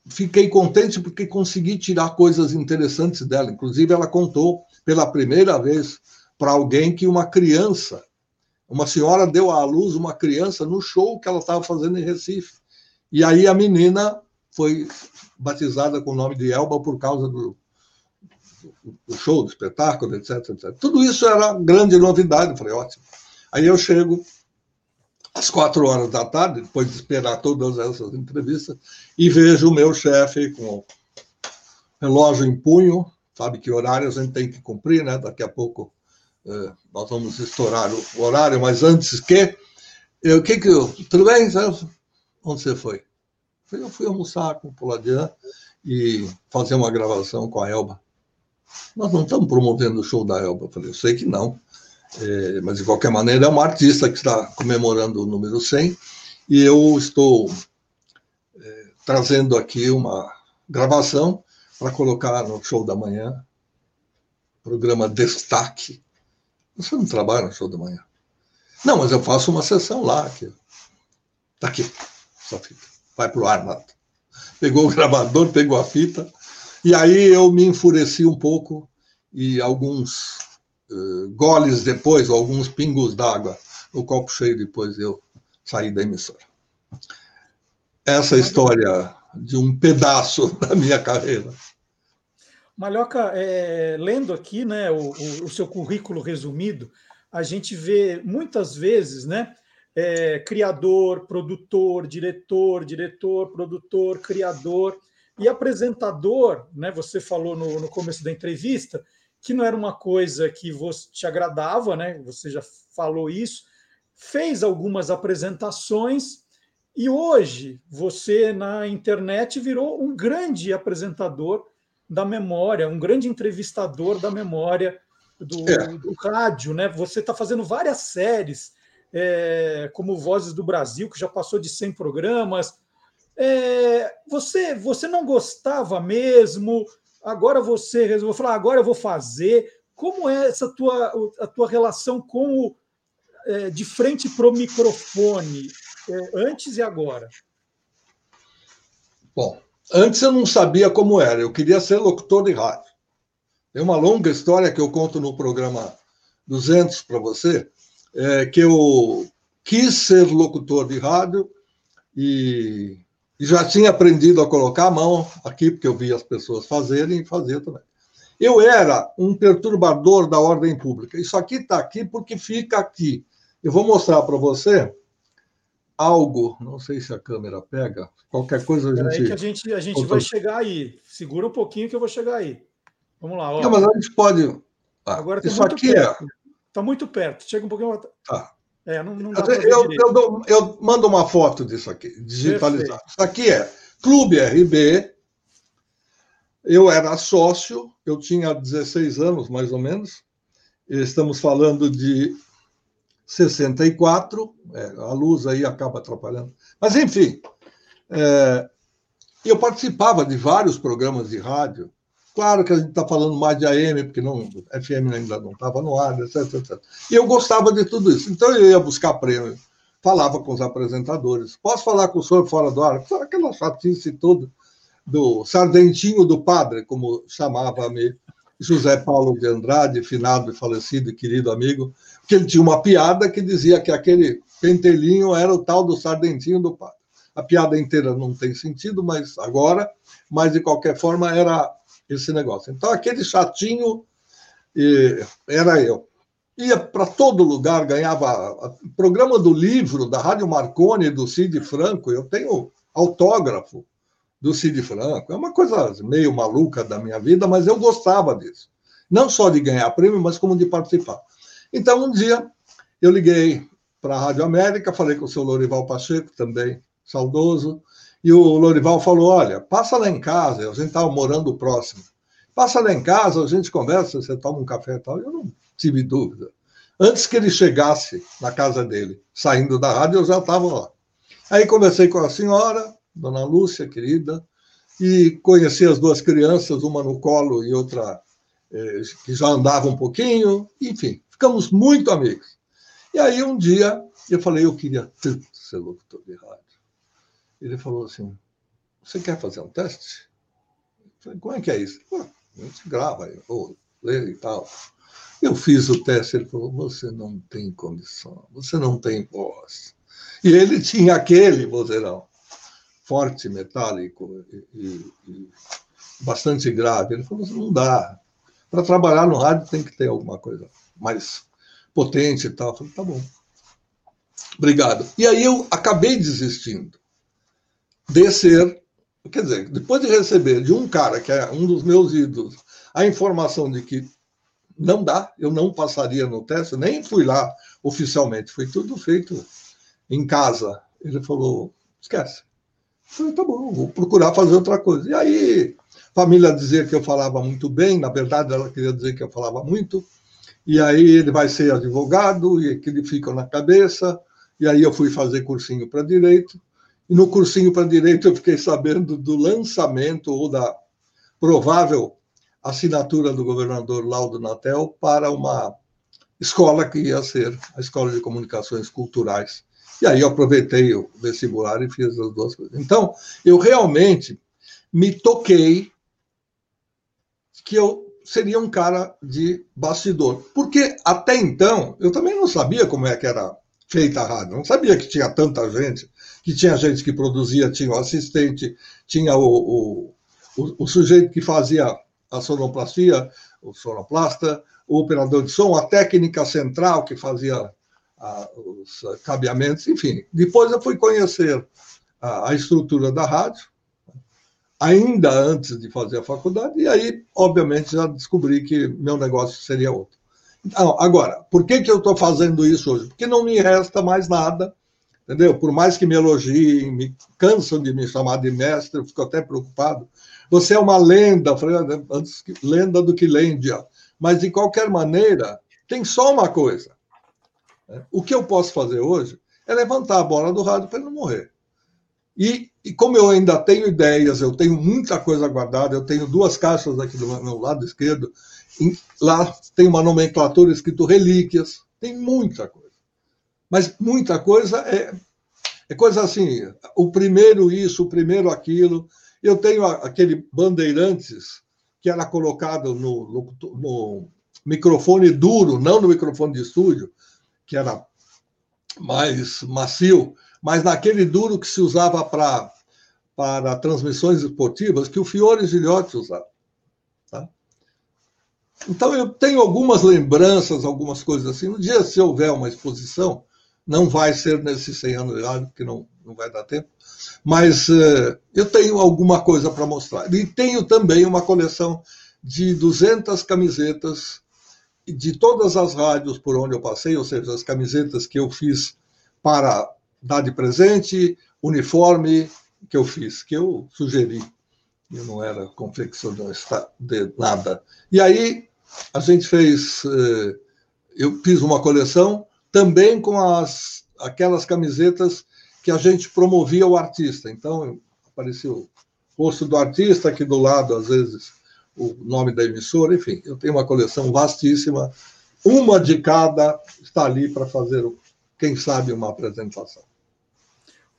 fiquei contente porque consegui tirar coisas interessantes dela. Inclusive, ela contou pela primeira vez para alguém que uma criança uma senhora deu à luz uma criança no show que ela estava fazendo em Recife. E aí a menina foi batizada com o nome de Elba por causa do, do show, do espetáculo, etc, etc. Tudo isso era grande novidade. Eu falei, ótimo. Aí eu chego às quatro horas da tarde, depois de esperar todas essas entrevistas, e vejo o meu chefe com o relógio em punho, sabe que horário a gente tem que cumprir, né? Daqui a pouco é, nós vamos estourar o horário, mas antes que. Eu, que que tudo bem? Onde você foi? Eu fui almoçar com o Poladian e fazer uma gravação com a Elba. Nós não estamos promovendo o show da Elba. Eu falei, eu sei que não. É, mas, de qualquer maneira, é uma artista que está comemorando o número 100 e eu estou é, trazendo aqui uma gravação para colocar no show da manhã, programa Destaque, você não trabalha no show da manhã. Não, mas eu faço uma sessão lá. Aqui. Tá aqui, essa fita. Vai pro ar, Nato. Pegou o gravador, pegou a fita. E aí eu me enfureci um pouco e alguns uh, goles depois, alguns pingos d'água no copo cheio depois eu saí da emissora. Essa história de um pedaço da minha carreira. Malhoca, é, lendo aqui né, o, o, o, seu currículo resumido, a gente vê muitas vezes né, é, criador, produtor, diretor, diretor, produtor, criador. E apresentador, né? Você falou no, no começo da entrevista que não era uma coisa que você, te agradava, né? Você já falou isso. Fez algumas apresentações e hoje você na internet virou um grande apresentador da memória, um grande entrevistador da memória do, é. do rádio, né? Você está fazendo várias séries, é, como Vozes do Brasil, que já passou de 100 programas. É, você, você não gostava mesmo? Agora você resolveu falar, agora eu vou fazer. Como é essa tua, a tua relação com o é, de frente para o microfone, é, antes e agora? Bom, antes eu não sabia como era, eu queria ser locutor de rádio. É uma longa história que eu conto no programa 200 para você, é, que eu quis ser locutor de rádio e, e, já tinha aprendido a colocar a mão aqui, porque eu via as pessoas fazerem e fazia também. Eu era um perturbador da ordem pública. Isso aqui está aqui porque fica aqui. Eu vou mostrar para você algo, não sei se a câmera pega, qualquer coisa a gente. Aí que a gente, a gente vai chegar aí. Segura um pouquinho que eu vou chegar aí. Vamos lá. Ó. Não, mas a gente pode. Ah, Agora isso aqui perto. é. Está muito perto. Chega um pouquinho. Tá. É, não, não eu, eu, dou, eu, mando uma foto disso aqui, digitalizado. Isso aqui é Clube RB. Eu era sócio, eu tinha 16 anos, mais ou menos. Estamos falando de 64. É, a luz aí acaba atrapalhando. Mas, enfim, é, eu participava de vários programas de rádio Claro que a gente está falando mais de AM, porque não, FM ainda não estava no ar, etc, etc. E eu gostava de tudo isso. Então eu ia buscar prêmio, falava com os apresentadores. Posso falar com o senhor fora do ar? Aquela chatice toda do sardentinho do padre, como chamava-me José Paulo de Andrade, finado e falecido e querido amigo, que ele tinha uma piada que dizia que aquele pentelinho era o tal do sardentinho do padre. A piada inteira não tem sentido, mas agora, mas de qualquer forma era esse negócio. Então, aquele chatinho era eu. Ia para todo lugar, ganhava programa do livro da Rádio Marconi do Cid Franco. Eu tenho autógrafo do Cid Franco. É uma coisa meio maluca da minha vida, mas eu gostava disso. Não só de ganhar prêmio, mas como de participar. Então, um dia, eu liguei para a Rádio América, falei com o seu Lorival Pacheco, também saudoso, e o Lorival falou: Olha, passa lá em casa, a gente estava morando próximo. Passa lá em casa, a gente conversa, você toma um café e tal. Eu não tive dúvida. Antes que ele chegasse na casa dele, saindo da rádio, eu já estava lá. Aí conversei com a senhora, dona Lúcia, querida, e conheci as duas crianças, uma no colo e outra eh, que já andava um pouquinho. Enfim, ficamos muito amigos. E aí um dia eu falei: Eu queria tanto ser locutor de rádio. Ele falou assim: Você quer fazer um teste? Eu falei, Como é que é isso? Pô, a gente grava, ou lê e tal. Eu fiz o teste, ele falou: Você não tem condição, você não tem voz. E ele tinha aquele vozeirão, forte, metálico e, e, e bastante grave. Ele falou: Não dá. Para trabalhar no rádio tem que ter alguma coisa mais potente e tal. Eu falei: Tá bom. Obrigado. E aí eu acabei desistindo descer. Quer dizer, depois de receber de um cara que é um dos meus ídolos a informação de que não dá, eu não passaria no teste, nem fui lá oficialmente, foi tudo feito em casa. Ele falou: esquece. Eu falei, tá bom, vou procurar fazer outra coisa. E aí, família dizia que eu falava muito bem, na verdade, ela queria dizer que eu falava muito. E aí ele vai ser advogado, e aquilo fica na cabeça. E aí eu fui fazer cursinho para direito. E no cursinho para direito eu fiquei sabendo do lançamento ou da provável assinatura do governador Laudo Natel para uma escola que ia ser a Escola de Comunicações Culturais. E aí eu aproveitei o vestibular e fiz as duas coisas. Então, eu realmente me toquei que eu seria um cara de bastidor. Porque até então, eu também não sabia como é que era feita a rádio. Não sabia que tinha tanta gente, que tinha gente que produzia, tinha o assistente, tinha o, o, o, o sujeito que fazia a sonoplastia, o sonoplasta, o operador de som, a técnica central que fazia a, os cabeamentos, enfim. Depois eu fui conhecer a, a estrutura da rádio, ainda antes de fazer a faculdade, e aí, obviamente, já descobri que meu negócio seria outro. Então, agora, por que, que eu estou fazendo isso hoje? Porque não me resta mais nada, entendeu? Por mais que me elogiem, me cansam de me chamar de mestre, eu fico até preocupado. Você é uma lenda, antes lenda do que lêndia. Mas, de qualquer maneira, tem só uma coisa. Né? O que eu posso fazer hoje é levantar a bola do rádio para ele não morrer. E, e, como eu ainda tenho ideias, eu tenho muita coisa guardada, eu tenho duas caixas aqui do meu lado esquerdo, lá tem uma nomenclatura escrito relíquias, tem muita coisa. Mas muita coisa é, é coisa assim, o primeiro isso, o primeiro aquilo. Eu tenho aquele Bandeirantes que era colocado no, no, no microfone duro, não no microfone de estúdio, que era mais macio, mas naquele duro que se usava para para transmissões esportivas, que o Fiore Gilhote usava. Então, eu tenho algumas lembranças, algumas coisas assim. Um dia, se houver uma exposição, não vai ser nesses 100 anos de rádio, porque não, não vai dar tempo, mas uh, eu tenho alguma coisa para mostrar. E tenho também uma coleção de 200 camisetas de todas as rádios por onde eu passei, ou seja, as camisetas que eu fiz para dar de presente, uniforme que eu fiz, que eu sugeri. Eu não era confeccionista de nada. E aí a gente fez, eh, eu fiz uma coleção também com as, aquelas camisetas que a gente promovia o artista. Então apareceu o rosto do artista aqui do lado, às vezes o nome da emissora, enfim, eu tenho uma coleção vastíssima, uma de cada está ali para fazer, quem sabe, uma apresentação.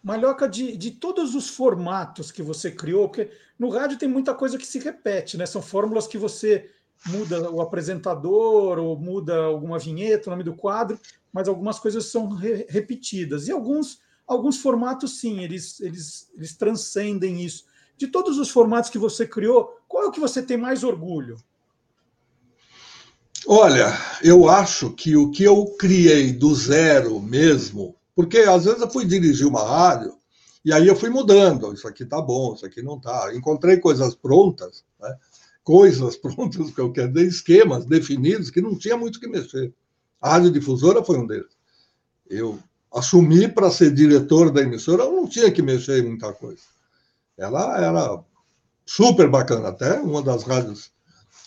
Malhoca, de, de todos os formatos que você criou, porque no rádio tem muita coisa que se repete, né? São fórmulas que você muda o apresentador ou muda alguma vinheta, o nome do quadro, mas algumas coisas são re repetidas. E alguns, alguns formatos, sim, eles, eles, eles transcendem isso. De todos os formatos que você criou, qual é o que você tem mais orgulho? Olha, eu acho que o que eu criei do zero mesmo porque às vezes eu fui dirigir uma rádio e aí eu fui mudando. Isso aqui tá bom, isso aqui não tá. Encontrei coisas prontas, né? Coisas prontas que eu quero dizer, esquemas definidos que não tinha muito que mexer. A radiodifusora foi um deles. Eu assumi para ser diretor da emissora, eu não tinha que mexer em muita coisa. Ela era super bacana, até uma das rádios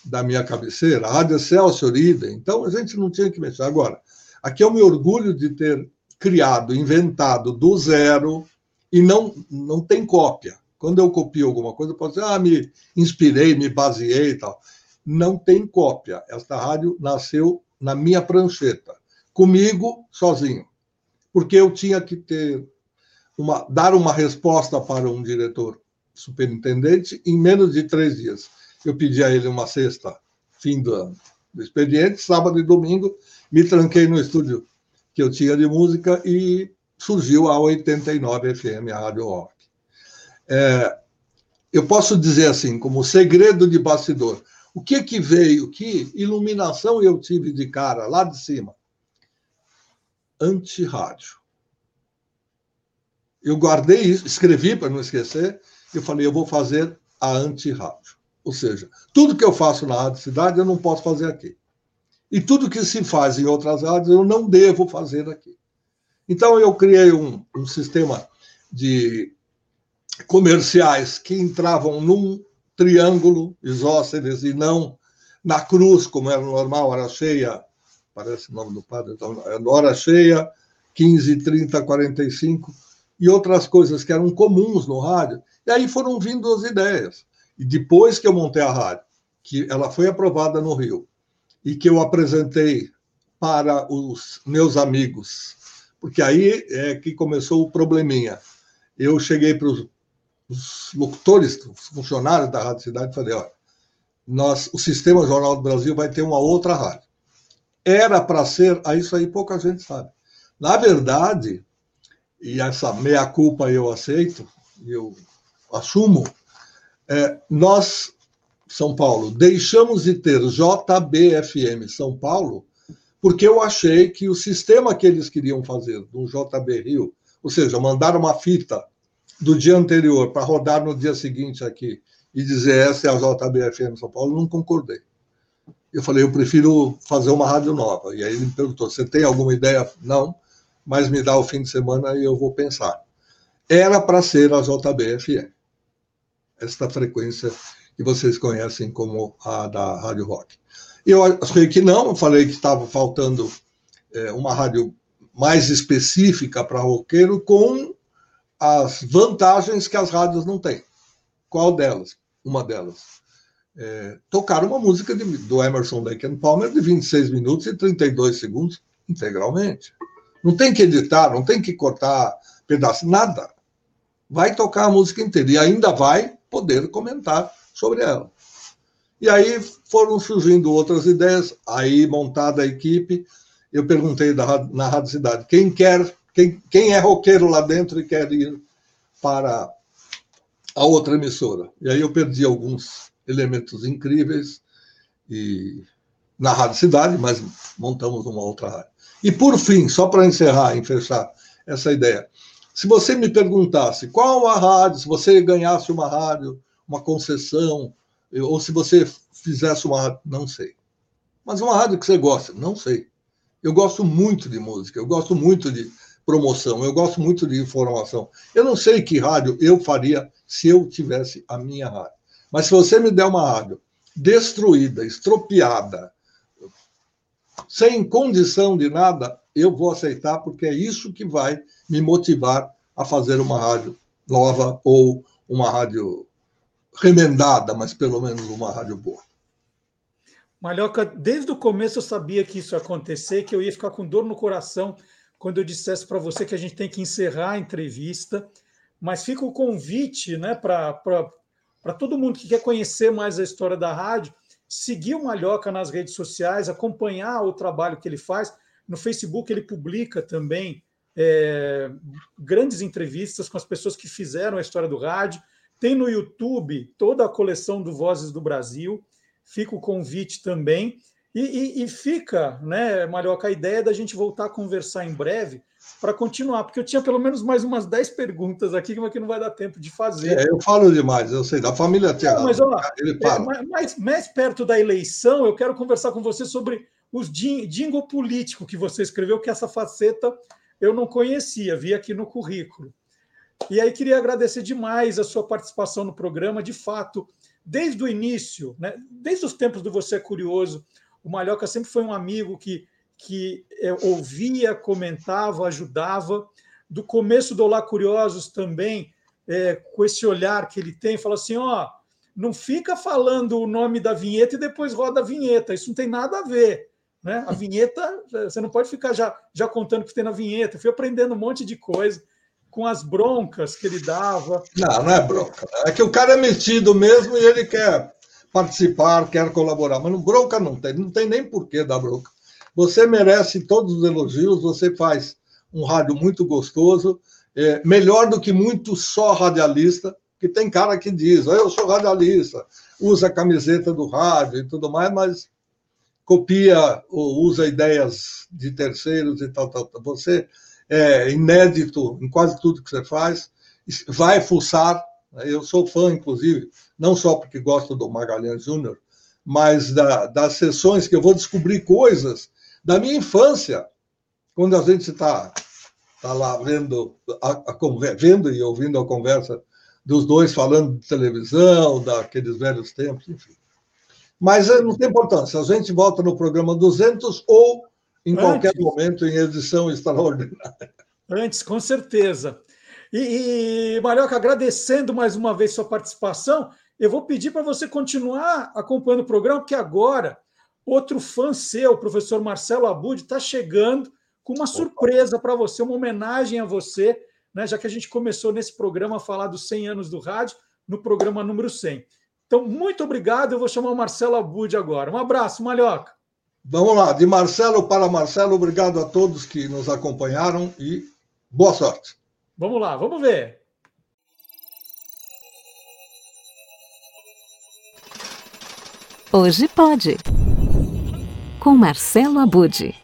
da minha cabeceira, a Rádio Excelsior Ida. Então a gente não tinha que mexer. Agora, aqui o meu orgulho de ter criado, inventado do zero e não, não tem cópia. Quando eu copio alguma coisa, eu posso dizer, ah, me inspirei, me baseei e tal. Não tem cópia. Esta rádio nasceu na minha prancheta, comigo, sozinho. Porque eu tinha que ter uma, dar uma resposta para um diretor superintendente em menos de três dias. Eu pedi a ele uma sexta, fim do, do expediente, sábado e domingo, me tranquei no estúdio que eu tinha de música e surgiu a 89 FM, a Rádio Rock. É, eu posso dizer assim, como segredo de bastidor, o que que veio, que iluminação eu tive de cara lá de cima? Anti-rádio. Eu guardei isso, escrevi para não esquecer, eu falei, eu vou fazer a anti-rádio. Ou seja, tudo que eu faço na Rádio Cidade eu não posso fazer aqui. E tudo que se faz em outras áreas eu não devo fazer aqui. Então, eu criei um, um sistema de comerciais que entravam num triângulo isósceles e não na cruz, como era normal, hora cheia, parece o nome do padre, então, hora cheia, 15, 30, 45, e outras coisas que eram comuns no rádio. E aí foram vindo as ideias. E depois que eu montei a rádio, que ela foi aprovada no Rio, e que eu apresentei para os meus amigos, porque aí é que começou o probleminha. Eu cheguei para os locutores, os funcionários da Rádio Cidade falei: olha, nós, o Sistema Jornal do Brasil vai ter uma outra rádio. Era para ser, a isso aí pouca gente sabe. Na verdade, e essa meia-culpa eu aceito, eu assumo, é, nós são Paulo, deixamos de ter JBFM São Paulo, porque eu achei que o sistema que eles queriam fazer do JB Rio, ou seja, mandar uma fita do dia anterior para rodar no dia seguinte aqui e dizer essa é a JBFM São Paulo, não concordei. Eu falei, eu prefiro fazer uma rádio nova. E aí ele me perguntou, você tem alguma ideia? Não, mas me dá o fim de semana e eu vou pensar. Era para ser a JBFM, esta frequência que vocês conhecem como a da Rádio Rock. Eu achei que não, falei que estava faltando é, uma rádio mais específica para roqueiro com as vantagens que as rádios não têm. Qual delas? Uma delas. É, tocar uma música de, do Emerson Lake and Palmer de 26 minutos e 32 segundos integralmente. Não tem que editar, não tem que cortar pedaço, nada. Vai tocar a música inteira e ainda vai poder comentar sobre ela. E aí foram surgindo outras ideias, aí montada a equipe, eu perguntei na Rádio Cidade, quem quer, quem, quem é roqueiro lá dentro e quer ir para a outra emissora? E aí eu perdi alguns elementos incríveis e na Rádio Cidade, mas montamos uma outra rádio. E por fim, só para encerrar e fechar essa ideia, se você me perguntasse qual a rádio, se você ganhasse uma rádio, uma concessão, ou se você fizesse uma rádio, não sei. Mas uma rádio que você gosta, não sei. Eu gosto muito de música, eu gosto muito de promoção, eu gosto muito de informação. Eu não sei que rádio eu faria se eu tivesse a minha rádio. Mas se você me der uma rádio destruída, estropiada, sem condição de nada, eu vou aceitar, porque é isso que vai me motivar a fazer uma rádio nova ou uma rádio remendada, mas pelo menos uma rádio boa. Malhoca, desde o começo eu sabia que isso ia acontecer, que eu ia ficar com dor no coração quando eu dissesse para você que a gente tem que encerrar a entrevista, mas fica o convite né, para todo mundo que quer conhecer mais a história da rádio, seguir o Malhoca nas redes sociais, acompanhar o trabalho que ele faz. No Facebook ele publica também é, grandes entrevistas com as pessoas que fizeram a história do rádio. Tem no YouTube toda a coleção do Vozes do Brasil fica o convite também. E, e, e, fica, né, Marioca, a ideia da gente voltar a conversar em breve para continuar, porque eu tinha pelo menos mais umas 10 perguntas aqui, mas que não vai dar tempo de fazer. É, eu falo demais, eu sei, da família Tiago. Mas, ó, ele fala. É, mais, mais perto da eleição, eu quero conversar com você sobre os jingle político que você escreveu, que essa faceta eu não conhecia, vi aqui no currículo. E aí queria agradecer demais a sua participação no programa. De fato, desde o início, né, desde os tempos do Você é Curioso, o Malhoca sempre foi um amigo que, que é, ouvia, comentava, ajudava. Do começo do Olá Curiosos também, é, com esse olhar que ele tem, fala assim: ó, não fica falando o nome da vinheta e depois roda a vinheta, isso não tem nada a ver. Né? A vinheta, você não pode ficar já, já contando o que tem na vinheta. Eu fui aprendendo um monte de coisa com as broncas que ele dava. Não, não é bronca. É que o cara é metido mesmo e ele quer participar, quer colaborar. Mas bronca não tem, não tem nem porquê dar bronca. Você merece todos os elogios, você faz um rádio muito gostoso, é, melhor do que muito só radialista, que tem cara que diz, eu sou radialista, usa a camiseta do rádio e tudo mais, mas copia ou usa ideias de terceiros e tal, tal, tal. Você é inédito em quase tudo que você faz, vai fuçar. Eu sou fã, inclusive, não só porque gosto do Magalhães Júnior, mas da, das sessões que eu vou descobrir coisas da minha infância, quando a gente está tá lá vendo, a, a, vendo e ouvindo a conversa dos dois falando de televisão, daqueles velhos tempos, enfim. Mas eh, não tem importância, a gente volta no programa 200 ou em Antes. qualquer momento em edição extraordinária. Antes, com certeza. E, e Marioca, agradecendo mais uma vez sua participação, eu vou pedir para você continuar acompanhando o programa, porque agora outro fã seu, o professor Marcelo Abud, está chegando com uma surpresa para você, uma homenagem a você, né, já que a gente começou nesse programa a falar dos 100 anos do rádio, no programa número 100. Então, muito obrigado. Eu vou chamar o Marcelo Abud agora. Um abraço, Malhoca. Vamos lá, de Marcelo para Marcelo, obrigado a todos que nos acompanharam e boa sorte. Vamos lá, vamos ver. Hoje pode. Com Marcelo Abude.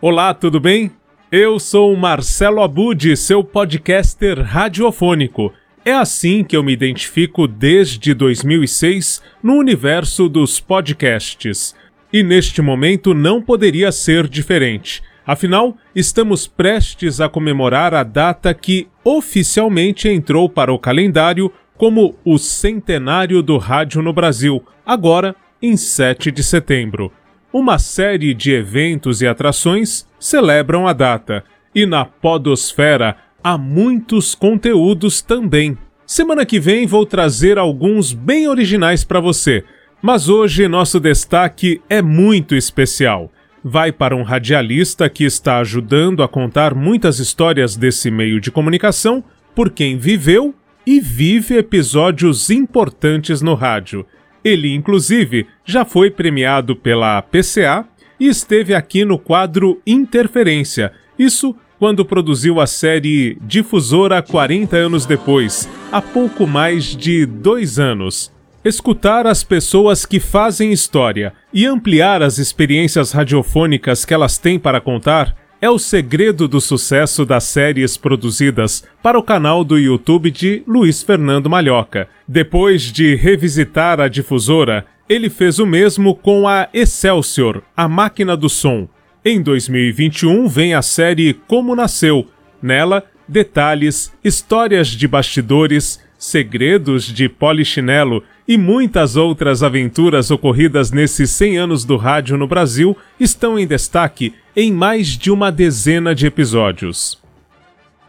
Olá, tudo bem? Eu sou Marcelo Abud, seu podcaster radiofônico. É assim que eu me identifico desde 2006 no universo dos podcasts. E neste momento não poderia ser diferente. Afinal, estamos prestes a comemorar a data que oficialmente entrou para o calendário como o centenário do rádio no Brasil, agora em 7 de setembro. Uma série de eventos e atrações celebram a data, e na Podosfera há muitos conteúdos também. Semana que vem vou trazer alguns bem originais para você, mas hoje nosso destaque é muito especial vai para um radialista que está ajudando a contar muitas histórias desse meio de comunicação por quem viveu e vive episódios importantes no rádio. Ele, inclusive, já foi premiado pela PCA e esteve aqui no quadro Interferência. Isso quando produziu a série Difusora 40 anos depois, há pouco mais de dois anos. Escutar as pessoas que fazem história e ampliar as experiências radiofônicas que elas têm para contar é o segredo do sucesso das séries produzidas para o canal do YouTube de Luiz Fernando Malhoca. Depois de revisitar a difusora, ele fez o mesmo com a Excelsior, a máquina do som. Em 2021 vem a série Como Nasceu. Nela, detalhes, histórias de bastidores, segredos de polichinelo e muitas outras aventuras ocorridas nesses 100 anos do rádio no Brasil estão em destaque em mais de uma dezena de episódios.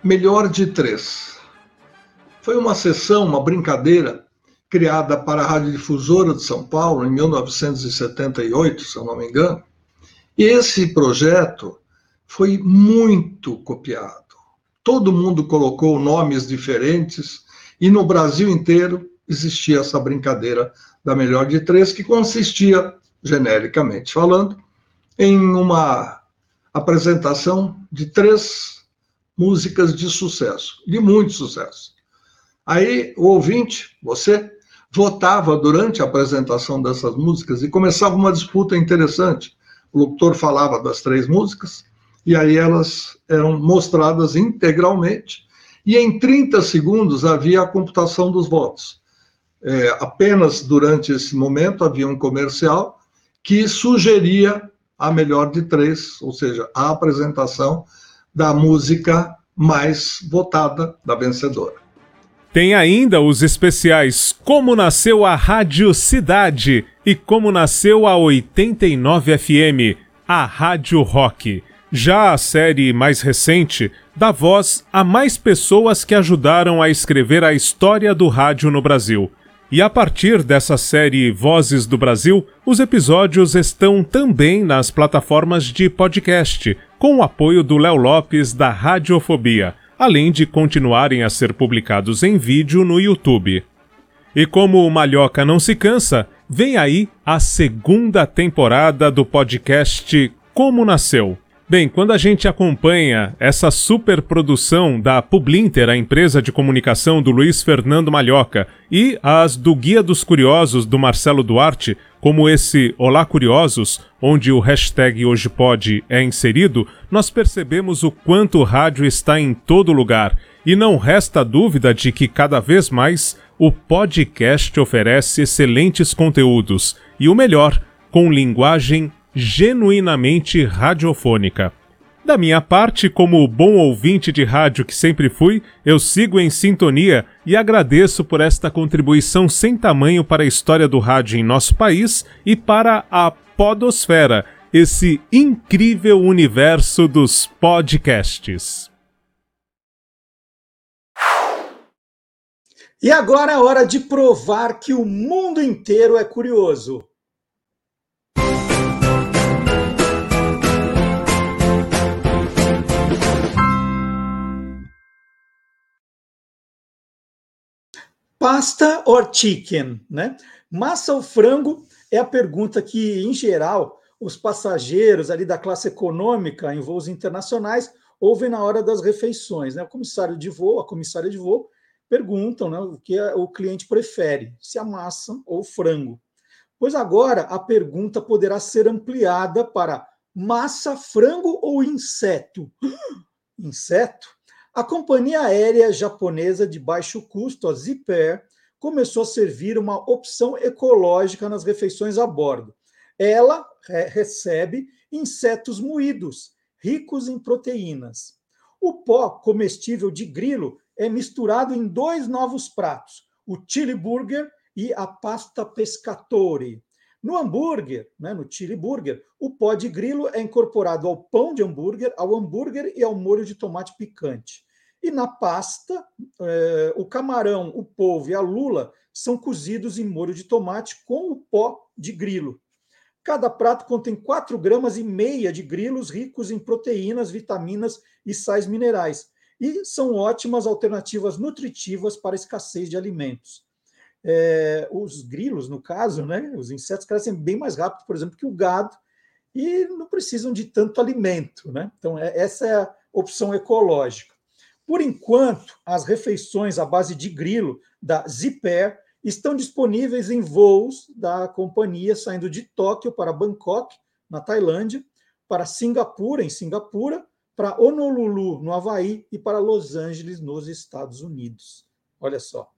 Melhor de três. Foi uma sessão, uma brincadeira criada para a Radiodifusora de São Paulo em 1978, se eu não me engano. E esse projeto foi muito copiado. Todo mundo colocou nomes diferentes e no Brasil inteiro existia essa brincadeira da melhor de três, que consistia, genericamente falando, em uma apresentação de três músicas de sucesso, de muito sucesso. Aí o ouvinte, você, votava durante a apresentação dessas músicas e começava uma disputa interessante. O locutor falava das três músicas e aí elas eram mostradas integralmente e em 30 segundos havia a computação dos votos é, apenas durante esse momento havia um comercial que sugeria a melhor de três, ou seja, a apresentação da música mais votada da vencedora. Tem ainda os especiais Como Nasceu a Rádio Cidade e Como Nasceu a 89 FM, a Rádio Rock. Já a série mais recente dá voz a mais pessoas que ajudaram a escrever a história do rádio no Brasil. E a partir dessa série Vozes do Brasil, os episódios estão também nas plataformas de podcast, com o apoio do Léo Lopes da Radiofobia, além de continuarem a ser publicados em vídeo no YouTube. E como o Malhoca não se cansa, vem aí a segunda temporada do podcast Como Nasceu. Bem, quando a gente acompanha essa superprodução da Publinter, a empresa de comunicação do Luiz Fernando Malhoca, e as do Guia dos Curiosos do Marcelo Duarte, como esse Olá Curiosos, onde o hashtag Hoje Pode é inserido, nós percebemos o quanto o rádio está em todo lugar. E não resta dúvida de que cada vez mais o podcast oferece excelentes conteúdos e o melhor, com linguagem genuinamente radiofônica. Da minha parte, como bom ouvinte de rádio que sempre fui, eu sigo em sintonia e agradeço por esta contribuição sem tamanho para a história do rádio em nosso país e para a Podosfera, esse incrível universo dos podcasts. E agora é hora de provar que o mundo inteiro é curioso. Pasta or chicken, né? Massa ou frango é a pergunta que, em geral, os passageiros ali da classe econômica em voos internacionais ouvem na hora das refeições, né? O comissário de voo, a comissária de voo perguntam, né, o que o cliente prefere, se a massa ou frango. Pois agora a pergunta poderá ser ampliada para Massa, frango ou inseto? Inseto? A companhia aérea japonesa de baixo custo, a Zipair, começou a servir uma opção ecológica nas refeições a bordo. Ela recebe insetos moídos, ricos em proteínas. O pó comestível de grilo é misturado em dois novos pratos, o chili burger e a pasta pescatore. No hambúrguer, né, no chili burger, o pó de grilo é incorporado ao pão de hambúrguer, ao hambúrguer e ao molho de tomate picante. E na pasta, eh, o camarão, o polvo e a lula são cozidos em molho de tomate com o pó de grilo. Cada prato contém 4 gramas e meia de grilos ricos em proteínas, vitaminas e sais minerais. E são ótimas alternativas nutritivas para a escassez de alimentos é, os grilos, no caso, né, os insetos crescem bem mais rápido, por exemplo, que o gado, e não precisam de tanto alimento. Né? Então, é, essa é a opção ecológica. Por enquanto, as refeições à base de grilo da Zipair estão disponíveis em voos da companhia saindo de Tóquio para Bangkok, na Tailândia, para Singapura, em Singapura, para Honolulu, no Havaí, e para Los Angeles, nos Estados Unidos. Olha só.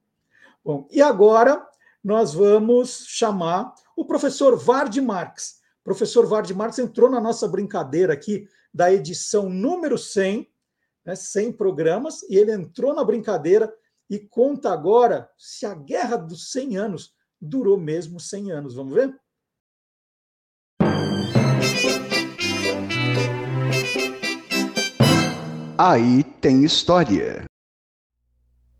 Bom, e agora nós vamos chamar o professor Vard Marx. O professor Vard Marx entrou na nossa brincadeira aqui da edição número 100, né, 100 programas, e ele entrou na brincadeira e conta agora se a Guerra dos 100 Anos durou mesmo 100 anos. Vamos ver? Aí tem história.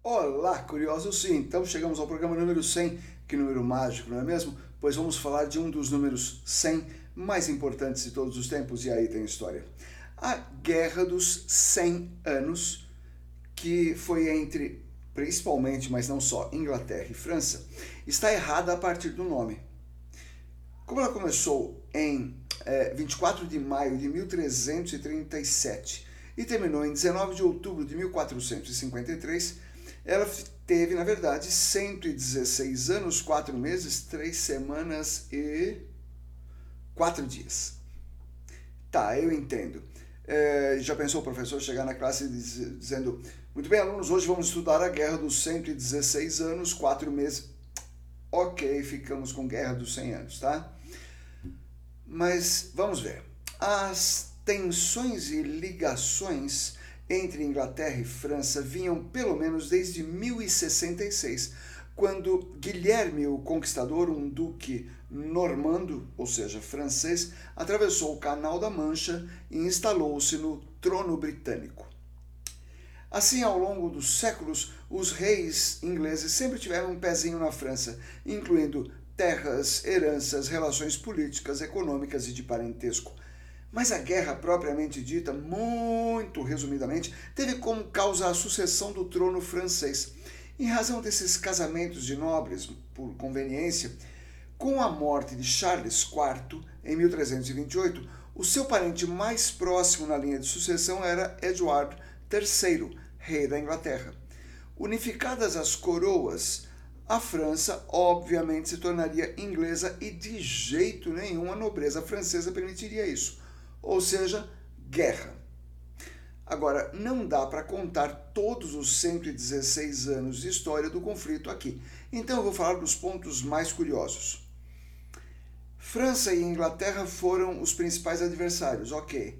Olá, curiosos sim! Então chegamos ao programa número 100, que número mágico, não é mesmo? Pois vamos falar de um dos números 100 mais importantes de todos os tempos, e aí tem história. A Guerra dos 100 Anos, que foi entre, principalmente, mas não só, Inglaterra e França, está errada a partir do nome. Como ela começou em é, 24 de maio de 1337 e terminou em 19 de outubro de 1453, ela teve, na verdade, 116 anos, 4 meses, 3 semanas e 4 dias. Tá, eu entendo. É, já pensou o professor chegar na classe dizendo: Muito bem, alunos, hoje vamos estudar a Guerra dos 116 anos, 4 meses. Ok, ficamos com Guerra dos 100 anos, tá? Mas vamos ver. As tensões e ligações entre Inglaterra e França vinham pelo menos desde 1066, quando Guilherme o Conquistador, um duque normando, ou seja, francês, atravessou o Canal da Mancha e instalou-se no trono britânico. Assim, ao longo dos séculos, os reis ingleses sempre tiveram um pezinho na França, incluindo terras, heranças, relações políticas, econômicas e de parentesco. Mas a guerra propriamente dita, muito resumidamente, teve como causa a sucessão do trono francês. Em razão desses casamentos de nobres, por conveniência, com a morte de Charles IV em 1328, o seu parente mais próximo na linha de sucessão era Edward III, rei da Inglaterra. Unificadas as coroas, a França obviamente se tornaria inglesa e de jeito nenhum a nobreza francesa permitiria isso ou seja, guerra. Agora, não dá para contar todos os 116 anos de história do conflito aqui, então eu vou falar dos pontos mais curiosos. França e Inglaterra foram os principais adversários, ok.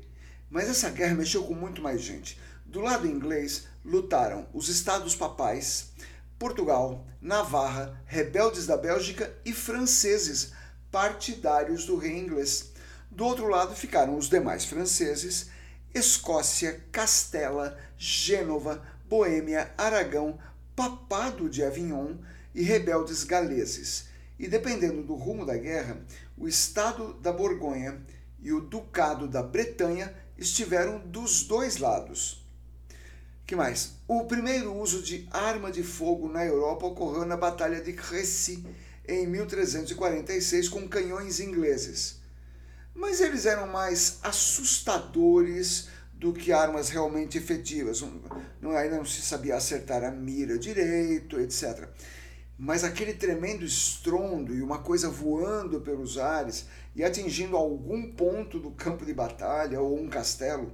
Mas essa guerra mexeu com muito mais gente. Do lado inglês lutaram os Estados Papais, Portugal, Navarra, rebeldes da Bélgica e franceses, partidários do rei inglês. Do outro lado ficaram os demais franceses, Escócia, Castela, Gênova, Boêmia, Aragão, Papado de Avignon e rebeldes galeses. E dependendo do rumo da guerra, o Estado da Borgonha e o Ducado da Bretanha estiveram dos dois lados. Que mais? O primeiro uso de arma de fogo na Europa ocorreu na Batalha de Crécy em 1346 com canhões ingleses mas eles eram mais assustadores do que armas realmente efetivas. Não, ainda não se sabia acertar a mira direito, etc. mas aquele tremendo estrondo e uma coisa voando pelos ares e atingindo algum ponto do campo de batalha ou um castelo,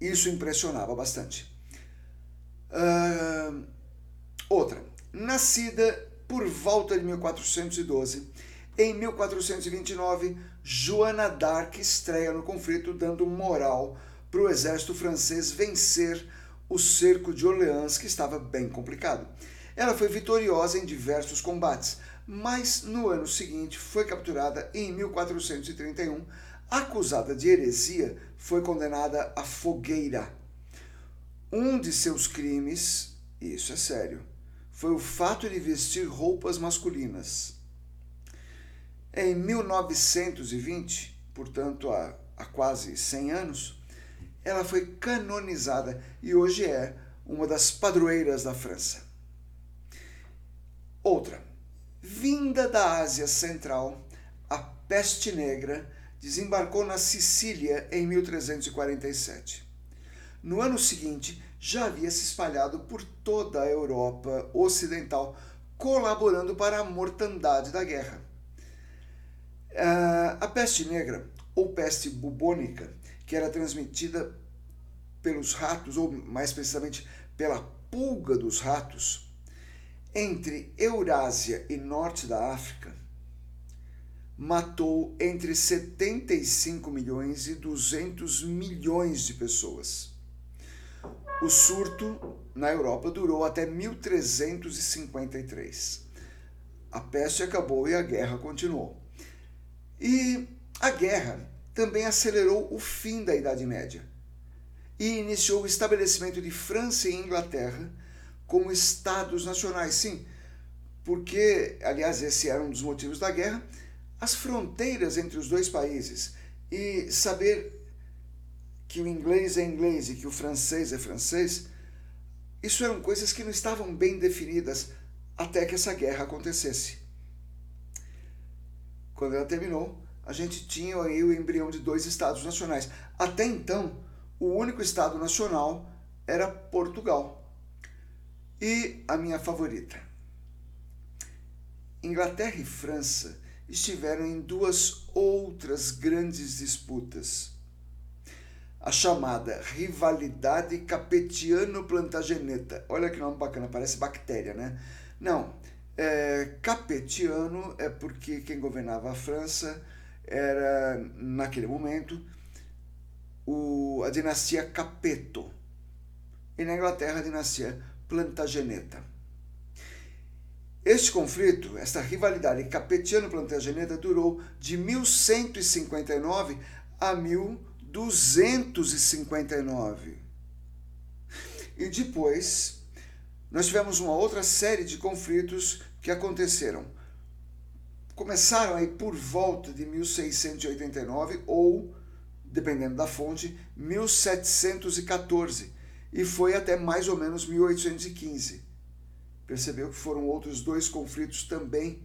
isso impressionava bastante. Uh, outra, nascida por volta de 1412, em 1429, Joana d'Arc estreia no conflito, dando moral para o exército francês vencer o cerco de Orleans, que estava bem complicado. Ela foi vitoriosa em diversos combates, mas no ano seguinte foi capturada em 1431, acusada de heresia, foi condenada à fogueira. Um de seus crimes, isso é sério, foi o fato de vestir roupas masculinas. Em 1920, portanto há, há quase 100 anos, ela foi canonizada e hoje é uma das padroeiras da França. Outra, vinda da Ásia Central, a peste negra desembarcou na Sicília em 1347. No ano seguinte, já havia se espalhado por toda a Europa Ocidental, colaborando para a mortandade da guerra. Ah, a peste negra, ou peste bubônica, que era transmitida pelos ratos, ou mais precisamente pela pulga dos ratos, entre Eurásia e norte da África, matou entre 75 milhões e 200 milhões de pessoas. O surto na Europa durou até 1353. A peste acabou e a guerra continuou. E a guerra também acelerou o fim da Idade Média e iniciou o estabelecimento de França e Inglaterra como estados nacionais. Sim, porque, aliás, esse era um dos motivos da guerra, as fronteiras entre os dois países e saber que o inglês é inglês e que o francês é francês, isso eram coisas que não estavam bem definidas até que essa guerra acontecesse. Quando ela terminou, a gente tinha aí o embrião de dois estados nacionais. Até então, o único estado nacional era Portugal. E a minha favorita. Inglaterra e França estiveram em duas outras grandes disputas. A chamada rivalidade capetiano-plantageneta. Olha que nome bacana, parece bactéria, né? Não, é, capetiano é porque quem governava a França era, naquele momento, o, a dinastia Capeto. E na Inglaterra, a dinastia Plantageneta. Este conflito, esta rivalidade capetiano-plantageneta durou de 1159 a 1259. E depois, nós tivemos uma outra série de conflitos que aconteceram. Começaram aí por volta de 1689 ou, dependendo da fonte, 1714 e foi até mais ou menos 1815. Percebeu que foram outros dois conflitos também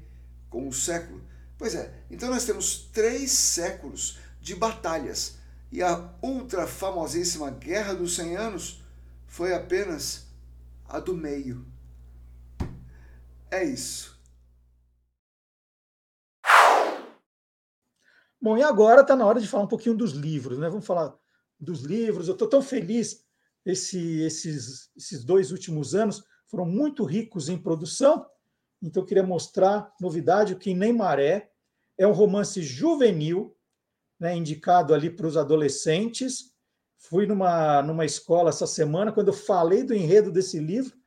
com o século? Pois é, então nós temos três séculos de batalhas e a ultra famosíssima Guerra dos Cem Anos foi apenas a do meio. É isso. Bom, e agora está na hora de falar um pouquinho dos livros, né? Vamos falar dos livros. Eu estou tão feliz. Esse, esses, esses dois últimos anos foram muito ricos em produção. Então, eu queria mostrar novidade: o Que Nem Maré é um romance juvenil, né, indicado ali para os adolescentes. Fui numa, numa escola essa semana, quando eu falei do enredo desse livro,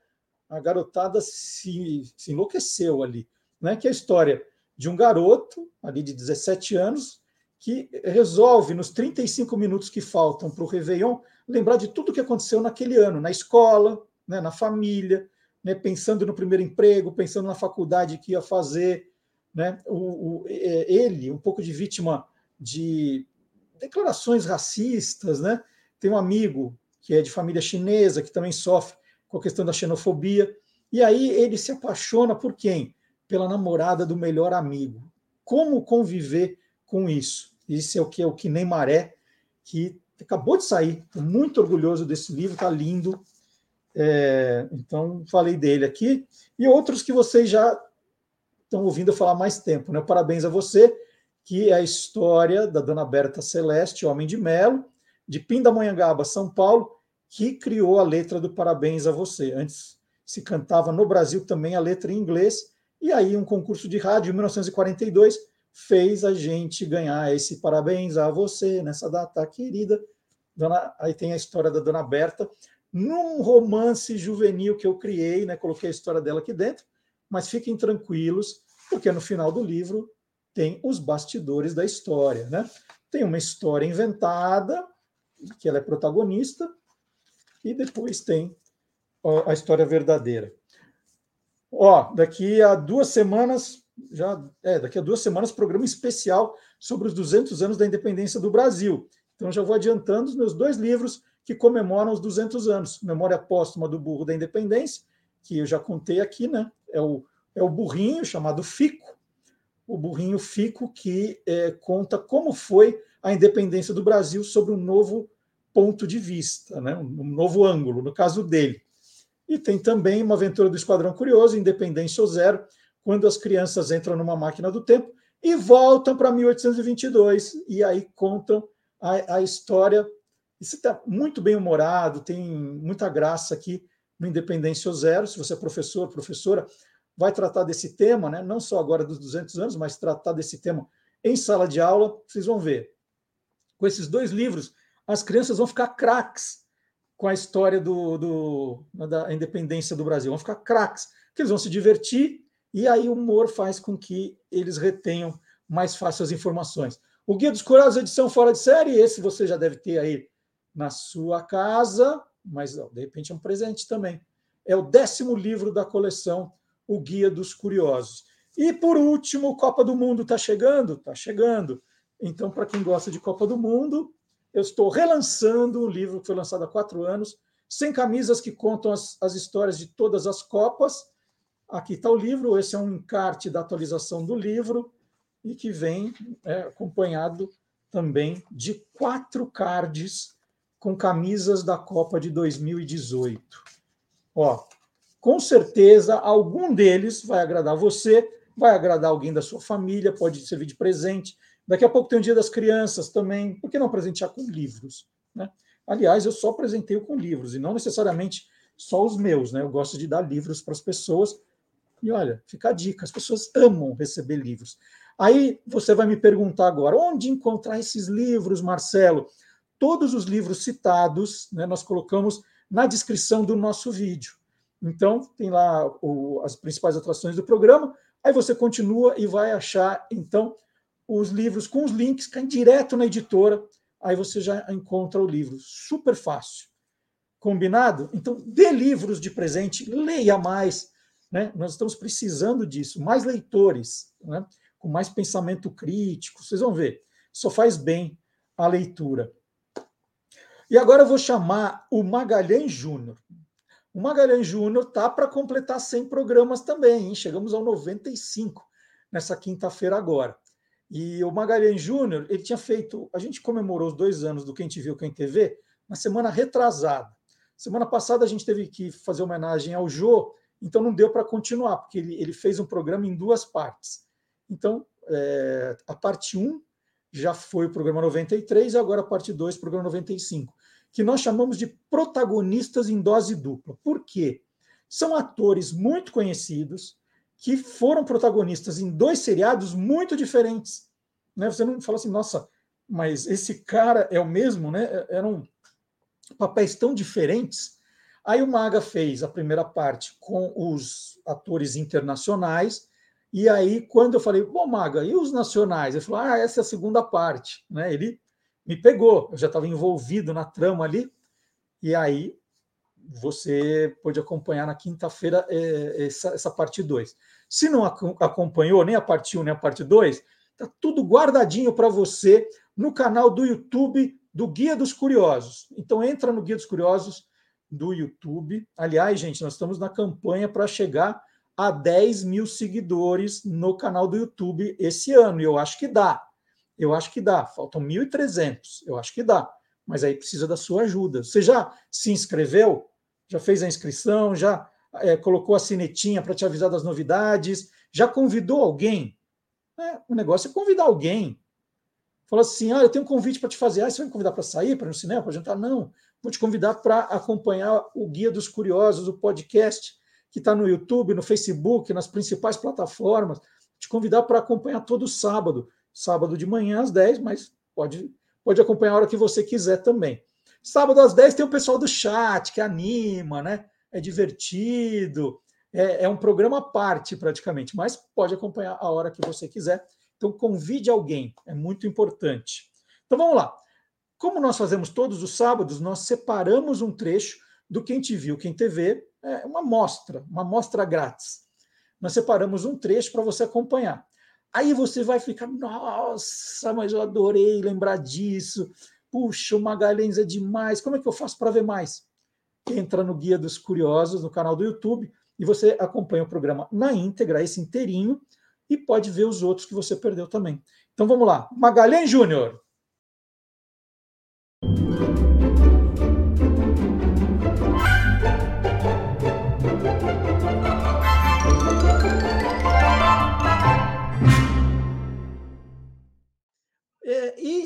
a garotada se, se enlouqueceu ali. Né, que é a história de um garoto, ali de 17 anos, que resolve, nos 35 minutos que faltam para o Réveillon, lembrar de tudo que aconteceu naquele ano, na escola, né, na família, né, pensando no primeiro emprego, pensando na faculdade que ia fazer. Né, o, o, é, ele, um pouco de vítima de declarações racistas, né? Tem um amigo que é de família chinesa que também sofre com a questão da xenofobia. E aí ele se apaixona por quem? Pela namorada do melhor amigo. Como conviver com isso? Isso é o que é o que nem maré, que acabou de sair. Estou muito orgulhoso desse livro, está lindo. É, então, falei dele aqui. E outros que vocês já estão ouvindo falar mais tempo. Né? Parabéns a você, que é a história da Dona Berta Celeste, Homem de Melo, de Pindamonhangaba, São Paulo, que criou a letra do Parabéns a você. Antes se cantava no Brasil também a letra em inglês, e aí um concurso de rádio em 1942 fez a gente ganhar esse Parabéns a você nessa data querida. Dona, aí tem a história da Dona Berta, num romance juvenil que eu criei, né? Coloquei a história dela aqui dentro, mas fiquem tranquilos, porque no final do livro tem os bastidores da história, né? Tem uma história inventada, que ela é protagonista, e depois tem a história verdadeira. Ó, daqui a duas semanas, já é, daqui a duas semanas, programa especial sobre os 200 anos da independência do Brasil. Então já vou adiantando os meus dois livros que comemoram os 200 anos. Memória Póstuma do Burro da Independência, que eu já contei aqui, né? É o, é o burrinho chamado Fico, o burrinho Fico, que é, conta como foi a independência do Brasil sobre um novo ponto de vista, né? um novo ângulo, no caso dele. E tem também uma aventura do Esquadrão Curioso, Independência ou Zero, quando as crianças entram numa máquina do tempo e voltam para 1822, e aí contam a, a história. Isso está muito bem humorado, tem muita graça aqui no Independência ou Zero. Se você é professor, professora, vai tratar desse tema, né? não só agora dos 200 anos, mas tratar desse tema em sala de aula. Vocês vão ver. Com esses dois livros, as crianças vão ficar craques com a história do, do, da independência do Brasil. Vão ficar craques, que eles vão se divertir e aí o humor faz com que eles retenham mais fácil as informações. O Guia dos Curiosos, edição fora de série, esse você já deve ter aí na sua casa, mas de repente é um presente também. É o décimo livro da coleção, O Guia dos Curiosos. E por último, Copa do Mundo está chegando? Está chegando. Então, para quem gosta de Copa do Mundo, eu estou relançando um livro que foi lançado há quatro anos, Sem Camisas, que contam as, as histórias de todas as Copas. Aqui está o livro, esse é um encarte da atualização do livro, e que vem é, acompanhado também de quatro cards com camisas da Copa de 2018. Ó, com certeza algum deles vai agradar você, vai agradar alguém da sua família, pode servir de presente, Daqui a pouco tem o Dia das Crianças também. Por que não presentear com livros? Né? Aliás, eu só presenteio com livros, e não necessariamente só os meus. Né? Eu gosto de dar livros para as pessoas. E olha, fica a dica: as pessoas amam receber livros. Aí você vai me perguntar agora: onde encontrar esses livros, Marcelo? Todos os livros citados, né, nós colocamos na descrição do nosso vídeo. Então, tem lá o, as principais atrações do programa. Aí você continua e vai achar, então, os livros com os links, caem direto na editora, aí você já encontra o livro. Super fácil. Combinado? Então, dê livros de presente, leia mais. Né? Nós estamos precisando disso, mais leitores, né? com mais pensamento crítico. Vocês vão ver, só faz bem a leitura. E agora eu vou chamar o Magalhães Júnior. O Magalhães Júnior tá para completar 100 programas também, hein? chegamos ao 95 nessa quinta-feira agora. E o Magalhães Júnior, ele tinha feito. A gente comemorou os dois anos do Quem Te Viu, Quem TV na semana retrasada. Semana passada a gente teve que fazer homenagem ao Jô, então não deu para continuar, porque ele, ele fez um programa em duas partes. Então, é, a parte 1 já foi o programa 93 e agora a parte 2, programa 95, que nós chamamos de protagonistas em dose dupla. Por quê? São atores muito conhecidos, que foram protagonistas em dois seriados muito diferentes. Né? Você não fala assim, nossa, mas esse cara é o mesmo, né? É, eram papéis tão diferentes. Aí o Maga fez a primeira parte com os atores internacionais, e aí, quando eu falei, bom, Maga, e os nacionais? Ele falou, ah, essa é a segunda parte. Né? Ele me pegou, eu já estava envolvido na trama ali, e aí você pode acompanhar na quinta-feira é, essa, essa parte 2. Se não acompanhou nem a parte 1 um, nem a parte 2, está tudo guardadinho para você no canal do YouTube do Guia dos Curiosos. Então entra no Guia dos Curiosos do YouTube. Aliás, gente, nós estamos na campanha para chegar a 10 mil seguidores no canal do YouTube esse ano. E eu acho que dá. Eu acho que dá. Faltam 1.300. Eu acho que dá. Mas aí precisa da sua ajuda. Você já se inscreveu? Já fez a inscrição? Já é, colocou a sinetinha para te avisar das novidades? Já convidou alguém? É, o negócio é convidar alguém. Falou assim: ah, eu tenho um convite para te fazer. Ah, você vai me convidar para sair, para ir no cinema, para jantar? Não. Vou te convidar para acompanhar o Guia dos Curiosos, o podcast que está no YouTube, no Facebook, nas principais plataformas. Te convidar para acompanhar todo sábado. Sábado de manhã às 10, mas pode, pode acompanhar a hora que você quiser também. Sábado às 10 tem o pessoal do chat que anima, né? É divertido. É, é um programa à parte, praticamente, mas pode acompanhar a hora que você quiser. Então, convide alguém, é muito importante. Então, vamos lá. Como nós fazemos todos os sábados, nós separamos um trecho do Quem Te Viu, Quem TV, é uma mostra, uma mostra grátis. Nós separamos um trecho para você acompanhar. Aí você vai ficar, nossa, mas eu adorei lembrar disso. Puxa, o Magalhães é demais. Como é que eu faço para ver mais? Entra no Guia dos Curiosos, no canal do YouTube, e você acompanha o programa na íntegra, esse inteirinho, e pode ver os outros que você perdeu também. Então vamos lá. Magalhães Júnior.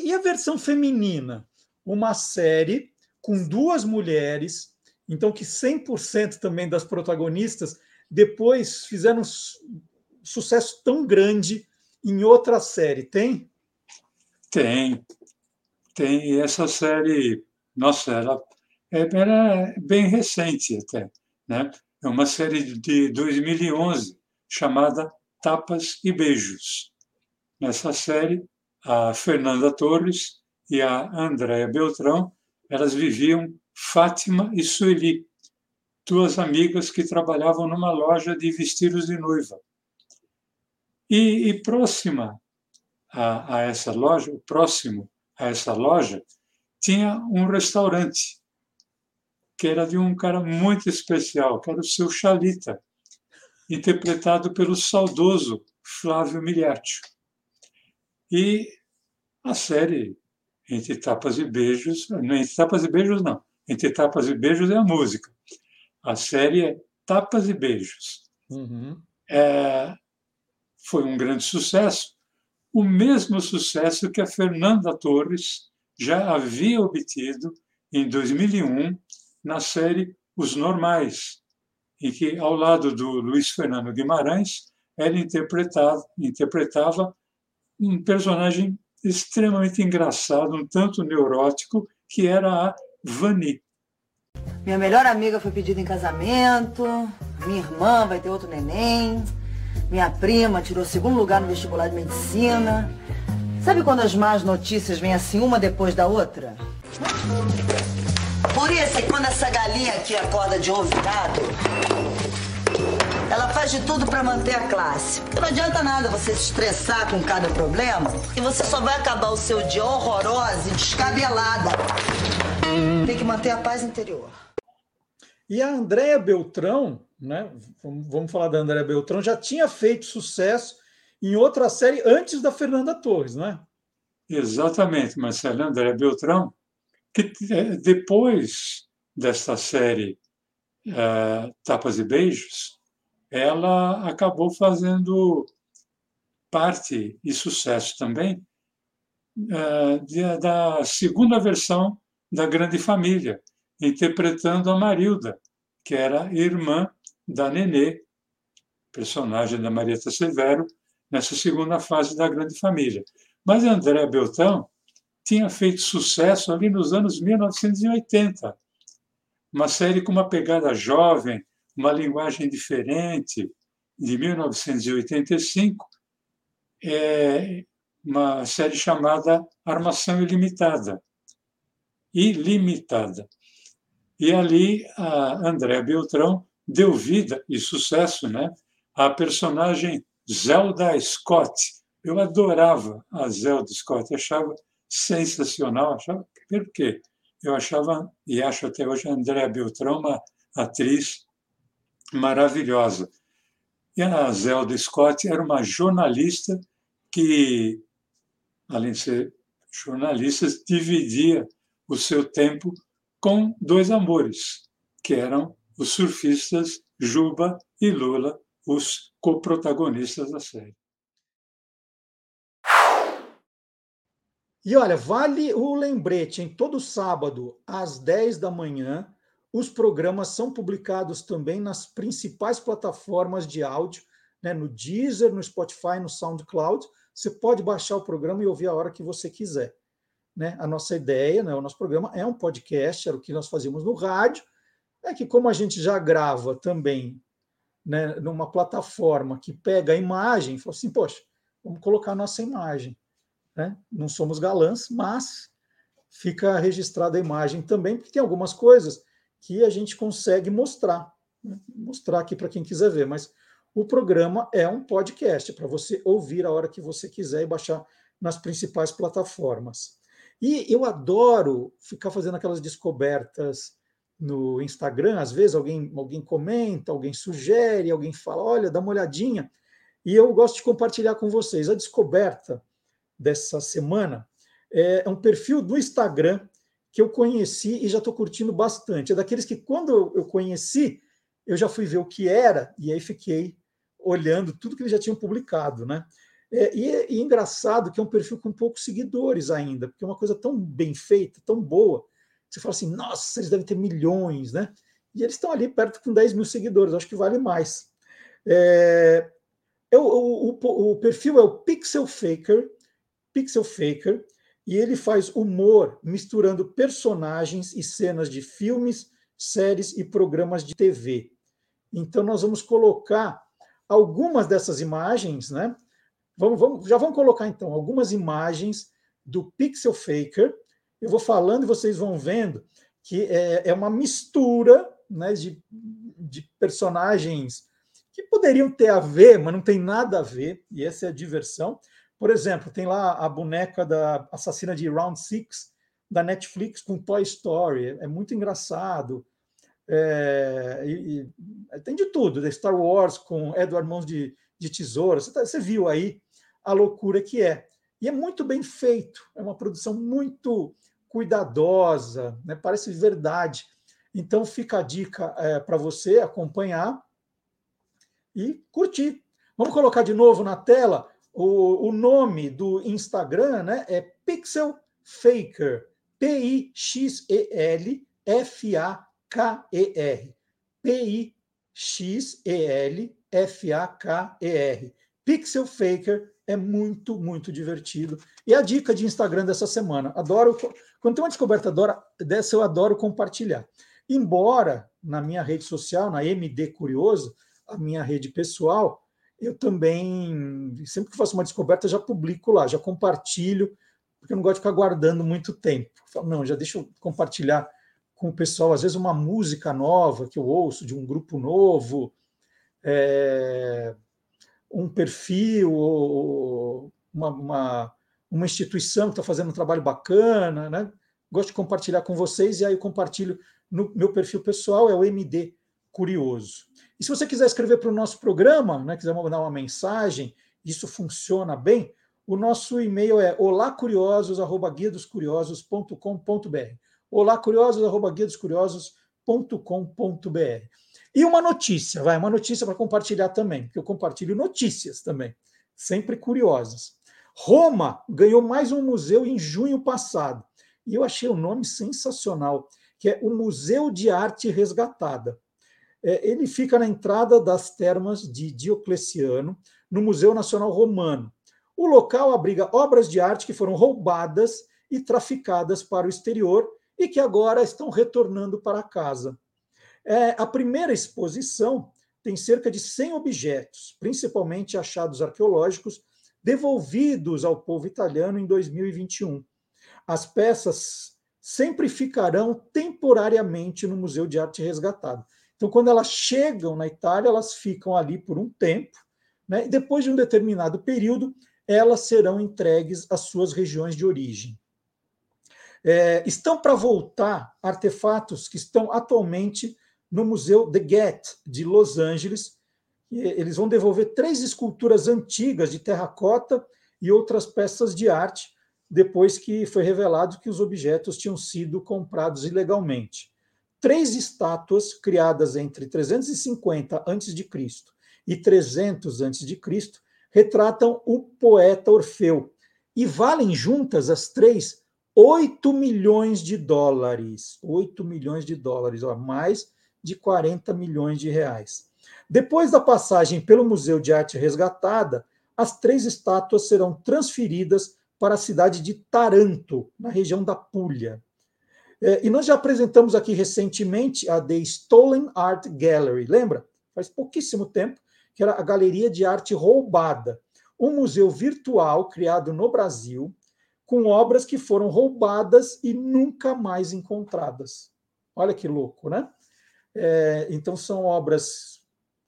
E, a versão feminina? Uma série com duas mulheres, então que 100% também das protagonistas depois fizeram um sucesso tão grande em outra série. Tem? Tem. Tem. E essa série, nossa, ela, era bem recente até. Né? É uma série de 2011 chamada Tapas e Beijos. Nessa série, a Fernanda Torres e a Andréa Beltrão, elas viviam Fátima e Sueli, duas amigas que trabalhavam numa loja de vestidos de noiva. E, e próxima a, a, essa loja, próximo a essa loja, tinha um restaurante que era de um cara muito especial, que era o seu Chalita, interpretado pelo saudoso Flávio Miliati. E a série Entre Tapas e Beijos, não Entre Tapas e Beijos não, Entre Tapas e Beijos é a música. A série é Tapas e Beijos. Uhum. É, foi um grande sucesso, o mesmo sucesso que a Fernanda Torres já havia obtido em 2001 na série Os Normais, em que, ao lado do Luiz Fernando Guimarães, ela interpretava, interpretava um personagem extremamente engraçado, um tanto neurótico, que era a Vani. Minha melhor amiga foi pedida em casamento, minha irmã vai ter outro neném, minha prima tirou segundo lugar no vestibular de medicina. Sabe quando as más notícias vêm assim uma depois da outra? Por isso, quando essa galinha aqui acorda de ovo ela faz de tudo para manter a classe. Porque não adianta nada você se estressar com cada problema e você só vai acabar o seu dia horrorosa e descabelada. Tem que manter a paz interior. E a Andréa Beltrão, né? Vamos falar da Andréa Beltrão, já tinha feito sucesso em outra série antes da Fernanda Torres, não é? Exatamente, Marcelo. Andréa Beltrão, que é, depois dessa série uh, Tapas e Beijos, ela acabou fazendo parte e sucesso também uh, da segunda versão da Grande Família, interpretando a Marilda, que era irmã da Nenê, personagem da Marieta Severo, nessa segunda fase da Grande Família. Mas André Beltrão tinha feito sucesso ali nos anos 1980. Uma série com uma pegada jovem, uma linguagem diferente, de 1985, é uma série chamada Armação Ilimitada. Ilimitada. E ali a André Beltrão deu vida e sucesso né, à personagem Zelda Scott. Eu adorava a Zelda Scott, achava sensacional. Achava, por quê? Eu achava, e acho até hoje, a Andréa Beltrão uma atriz maravilhosa. E a Zelda Scott era uma jornalista que, além de ser jornalista, dividia o seu tempo com dois amores, que eram os surfistas Juba e Lula, os coprotagonistas da série. E olha, vale o lembrete, em todo sábado, às 10 da manhã, os programas são publicados também nas principais plataformas de áudio, né, no Deezer, no Spotify, no SoundCloud. Você pode baixar o programa e ouvir a hora que você quiser. Né? A nossa ideia, né, o nosso programa é um podcast, era o que nós fazíamos no rádio, é que como a gente já grava também né, numa plataforma que pega a imagem, falou assim, poxa, vamos colocar a nossa imagem. Né? Não somos galãs, mas fica registrada a imagem também, porque tem algumas coisas que a gente consegue mostrar, né? mostrar aqui para quem quiser ver, mas o programa é um podcast para você ouvir a hora que você quiser e baixar nas principais plataformas. E eu adoro ficar fazendo aquelas descobertas no Instagram, às vezes alguém, alguém comenta, alguém sugere, alguém fala, olha, dá uma olhadinha. E eu gosto de compartilhar com vocês. A descoberta dessa semana é um perfil do Instagram que eu conheci e já estou curtindo bastante. É daqueles que, quando eu conheci, eu já fui ver o que era e aí fiquei olhando tudo que eles já tinham publicado, né? É, e, é, e é engraçado que é um perfil com poucos seguidores ainda, porque é uma coisa tão bem feita, tão boa, você fala assim, nossa, eles devem ter milhões, né? E eles estão ali perto com 10 mil seguidores, acho que vale mais. É, é o, o, o, perfil é o Pixel Faker, Pixel Faker, e ele faz humor misturando personagens e cenas de filmes, séries e programas de TV. Então nós vamos colocar algumas dessas imagens, né? Vamos, vamos, já vamos colocar então algumas imagens do Pixel Faker eu vou falando e vocês vão vendo que é, é uma mistura né, de, de personagens que poderiam ter a ver, mas não tem nada a ver, e essa é a diversão. Por exemplo, tem lá a boneca da assassina de Round Six da Netflix com Toy Story, é muito engraçado. É, e, e, tem de tudo, da Star Wars com Edward Mãos de, de Tesoura, você, tá, você viu aí a loucura que é. E é muito bem feito, é uma produção muito cuidadosa, né? parece verdade. Então fica a dica é, para você acompanhar e curtir. Vamos colocar de novo na tela o, o nome do Instagram, né? É Pixel Faker, P-I-X-E-L F-A-K-E-R. P-I-X-E-L F-A-K-E-R. Pixel Faker é muito, muito divertido. E a dica de Instagram dessa semana. Adoro. Quando tem uma descoberta dessa, eu adoro compartilhar. Embora na minha rede social, na MD Curioso, a minha rede pessoal, eu também, sempre que faço uma descoberta, já publico lá, já compartilho, porque eu não gosto de ficar guardando muito tempo. não, já deixa eu compartilhar com o pessoal, às vezes, uma música nova que eu ouço de um grupo novo. É, um perfil, uma, uma, uma instituição que está fazendo um trabalho bacana, né? Gosto de compartilhar com vocês e aí eu compartilho no meu perfil pessoal, é o MD Curioso. E se você quiser escrever para o nosso programa, né, quiser mandar uma mensagem, isso funciona bem, o nosso e-mail é olacuriosos@guiadoscuriosos.com.br. olacuriosos@guiadoscuriosos.com.br. E uma notícia, vai, uma notícia para compartilhar também, porque eu compartilho notícias também, sempre curiosas. Roma ganhou mais um museu em junho passado, e eu achei o nome sensacional, que é o Museu de Arte Resgatada. É, ele fica na entrada das termas de Diocleciano, no Museu Nacional Romano. O local abriga obras de arte que foram roubadas e traficadas para o exterior e que agora estão retornando para casa. É, a primeira exposição tem cerca de 100 objetos, principalmente achados arqueológicos, devolvidos ao povo italiano em 2021. As peças sempre ficarão temporariamente no Museu de Arte Resgatado. Então, quando elas chegam na Itália, elas ficam ali por um tempo, né? e depois de um determinado período, elas serão entregues às suas regiões de origem. É, estão para voltar artefatos que estão atualmente no Museu The Get, de Los Angeles. Eles vão devolver três esculturas antigas de terracota e outras peças de arte, depois que foi revelado que os objetos tinham sido comprados ilegalmente. Três estátuas criadas entre 350 a.C. e 300 a.C. retratam o poeta Orfeu e valem juntas as três 8 milhões de dólares. 8 milhões de dólares, ó, mais de 40 milhões de reais. Depois da passagem pelo Museu de Arte Resgatada, as três estátuas serão transferidas para a cidade de Taranto, na região da Puglia. É, e nós já apresentamos aqui recentemente a The Stolen Art Gallery, lembra? Faz pouquíssimo tempo, que era a Galeria de Arte Roubada, um museu virtual criado no Brasil com obras que foram roubadas e nunca mais encontradas. Olha que louco, né? É, então são obras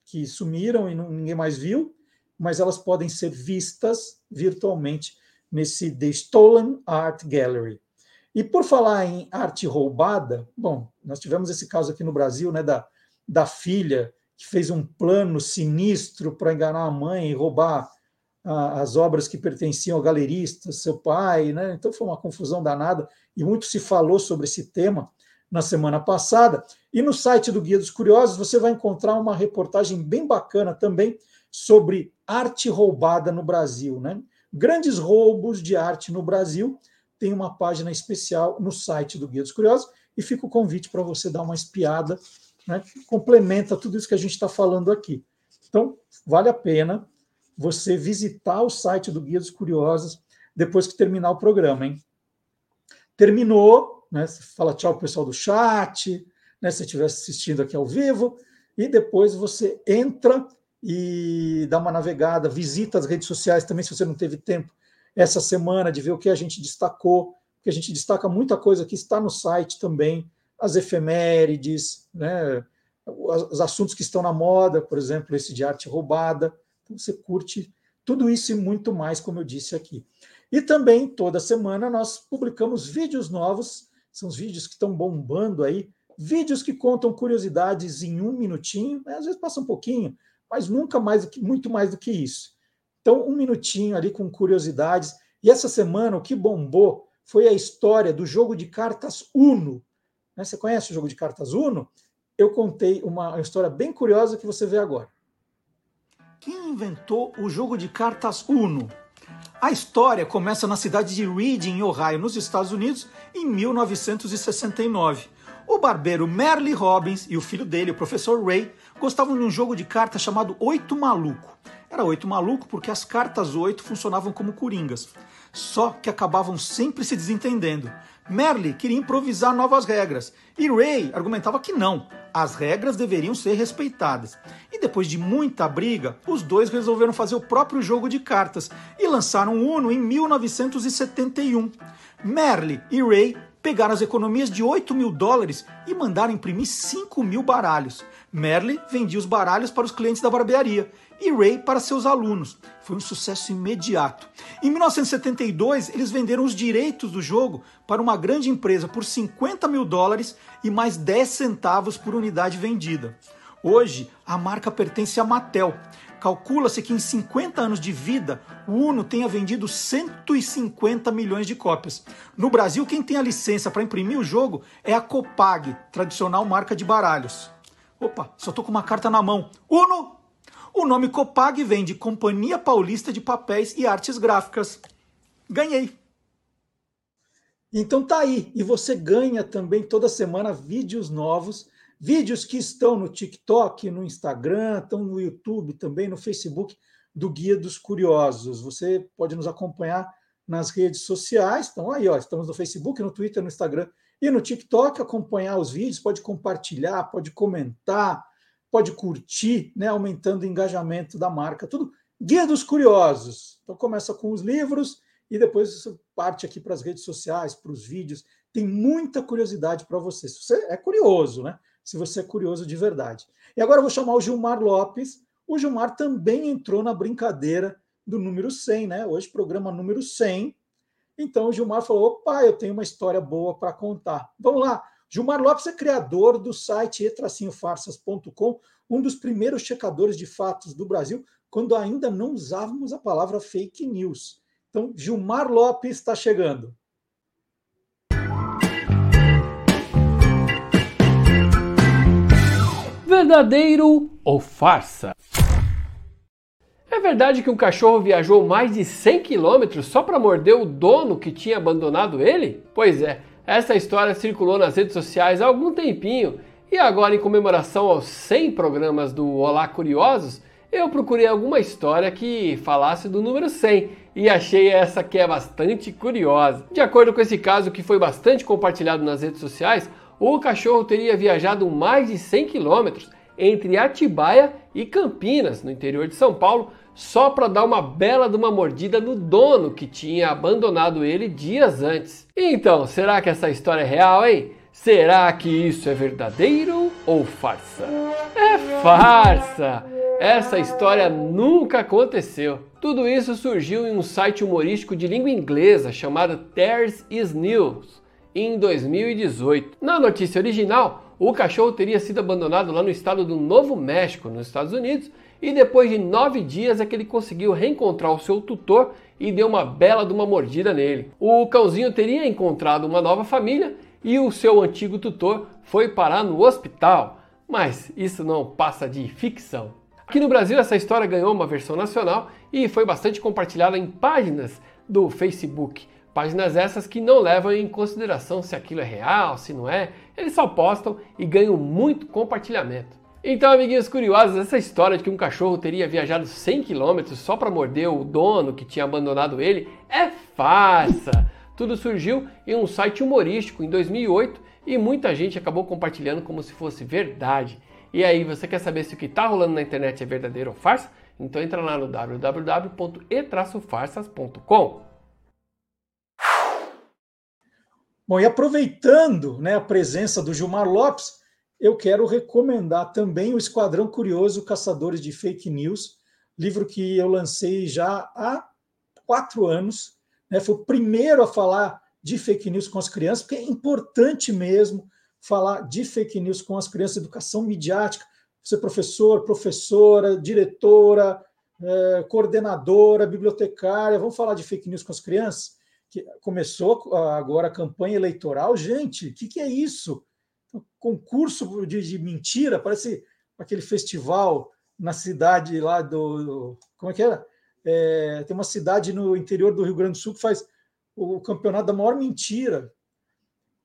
que sumiram e ninguém mais viu, mas elas podem ser vistas virtualmente nesse The Stolen Art Gallery. E por falar em arte roubada, bom, nós tivemos esse caso aqui no Brasil, né, da, da filha que fez um plano sinistro para enganar a mãe e roubar a, as obras que pertenciam ao galerista, seu pai, né? Então foi uma confusão danada e muito se falou sobre esse tema na semana passada. E no site do Guia dos Curiosos você vai encontrar uma reportagem bem bacana também sobre arte roubada no Brasil, né? Grandes roubos de arte no Brasil. Tem uma página especial no site do Guia dos Curiosos e fica o convite para você dar uma espiada, né? complementa tudo isso que a gente está falando aqui. Então, vale a pena você visitar o site do Guia dos Curiosos depois que terminar o programa, hein? Terminou, né? Você fala tchau pro pessoal do chat, né? Se estiver assistindo aqui ao vivo, e depois você entra e dá uma navegada, visita as redes sociais também, se você não teve tempo essa semana de ver o que a gente destacou, porque a gente destaca muita coisa que está no site também, as efemérides, né, os assuntos que estão na moda, por exemplo, esse de arte roubada. Então você curte tudo isso e muito mais, como eu disse aqui. E também, toda semana, nós publicamos vídeos novos, são os vídeos que estão bombando aí, vídeos que contam curiosidades em um minutinho, né, às vezes passa um pouquinho, mas nunca mais do que, muito mais do que isso. Então, um minutinho ali com curiosidades. E essa semana o que bombou foi a história do jogo de cartas Uno. Né? Você conhece o jogo de cartas Uno? Eu contei uma história bem curiosa que você vê agora. Quem inventou o jogo de cartas Uno? A história começa na cidade de Reading, em Ohio, nos Estados Unidos, em 1969. O barbeiro Merle Robbins e o filho dele, o professor Ray, gostavam de um jogo de cartas chamado Oito Maluco. Era oito maluco porque as cartas oito funcionavam como coringas, só que acabavam sempre se desentendendo. Merle queria improvisar novas regras e Ray argumentava que não, as regras deveriam ser respeitadas. E depois de muita briga, os dois resolveram fazer o próprio jogo de cartas e lançaram o Uno em 1971. Merle e Ray pegaram as economias de 8 mil dólares e mandaram imprimir 5 mil baralhos. Merle vendia os baralhos para os clientes da barbearia e Ray para seus alunos. Foi um sucesso imediato. Em 1972, eles venderam os direitos do jogo para uma grande empresa por 50 mil dólares e mais 10 centavos por unidade vendida. Hoje, a marca pertence à Mattel Calcula-se que em 50 anos de vida, o Uno tenha vendido 150 milhões de cópias. No Brasil, quem tem a licença para imprimir o jogo é a Copag, tradicional marca de baralhos. Opa, só tô com uma carta na mão. Uno! O nome Copag vem de Companhia Paulista de Papéis e Artes Gráficas. Ganhei! Então tá aí. E você ganha também toda semana vídeos novos Vídeos que estão no TikTok, no Instagram, estão no YouTube também, no Facebook do Guia dos Curiosos. Você pode nos acompanhar nas redes sociais. Então, aí, ó, estamos no Facebook, no Twitter, no Instagram e no TikTok. Acompanhar os vídeos, pode compartilhar, pode comentar, pode curtir, né, aumentando o engajamento da marca. Tudo Guia dos Curiosos. Então, começa com os livros e depois parte aqui para as redes sociais, para os vídeos. Tem muita curiosidade para você. Se você é curioso, né? se você é curioso de verdade. E agora eu vou chamar o Gilmar Lopes. O Gilmar também entrou na brincadeira do número 100, né? Hoje, programa número 100. Então, o Gilmar falou: opa, eu tenho uma história boa para contar. Vamos lá. Gilmar Lopes é criador do site etracinhofarsas.com, um dos primeiros checadores de fatos do Brasil, quando ainda não usávamos a palavra fake news. Então, Gilmar Lopes está chegando. Verdadeiro ou farsa? É verdade que um cachorro viajou mais de 100 quilômetros só para morder o dono que tinha abandonado ele? Pois é, essa história circulou nas redes sociais há algum tempinho e agora, em comemoração aos 100 programas do Olá Curiosos, eu procurei alguma história que falasse do número 100 e achei essa que é bastante curiosa. De acordo com esse caso que foi bastante compartilhado nas redes sociais, o cachorro teria viajado mais de 100 quilômetros entre Atibaia e Campinas, no interior de São Paulo, só para dar uma bela de uma mordida no dono que tinha abandonado ele dias antes. Então, será que essa história é real, hein? Será que isso é verdadeiro ou farsa? É farsa! Essa história nunca aconteceu. Tudo isso surgiu em um site humorístico de língua inglesa chamado There's Is News em 2018. Na notícia original, o cachorro teria sido abandonado lá no estado do Novo México, nos Estados Unidos, e depois de nove dias é que ele conseguiu reencontrar o seu tutor e deu uma bela de uma mordida nele. O cãozinho teria encontrado uma nova família e o seu antigo tutor foi parar no hospital. Mas isso não passa de ficção. Aqui no Brasil, essa história ganhou uma versão nacional e foi bastante compartilhada em páginas do Facebook. Páginas essas que não levam em consideração se aquilo é real, se não é, eles só postam e ganham muito compartilhamento. Então, amiguinhos curiosos, essa história de que um cachorro teria viajado 100 km só para morder o dono que tinha abandonado ele é farsa. Tudo surgiu em um site humorístico em 2008 e muita gente acabou compartilhando como se fosse verdade. E aí, você quer saber se o que está rolando na internet é verdadeiro ou farsa? Então entra lá no www.e-farsas.com. Bom, e aproveitando né, a presença do Gilmar Lopes, eu quero recomendar também o Esquadrão Curioso Caçadores de Fake News, livro que eu lancei já há quatro anos. Né? Foi o primeiro a falar de fake news com as crianças, porque é importante mesmo falar de fake news com as crianças, educação midiática. Você professor, professora, diretora, é, coordenadora, bibliotecária, vamos falar de fake news com as crianças? Que começou agora a campanha eleitoral. Gente, o que, que é isso? Concurso de, de, mentira, parece aquele festival na cidade lá do. Como é que era? É, tem uma cidade no interior do Rio Grande do Sul que faz o campeonato da maior mentira.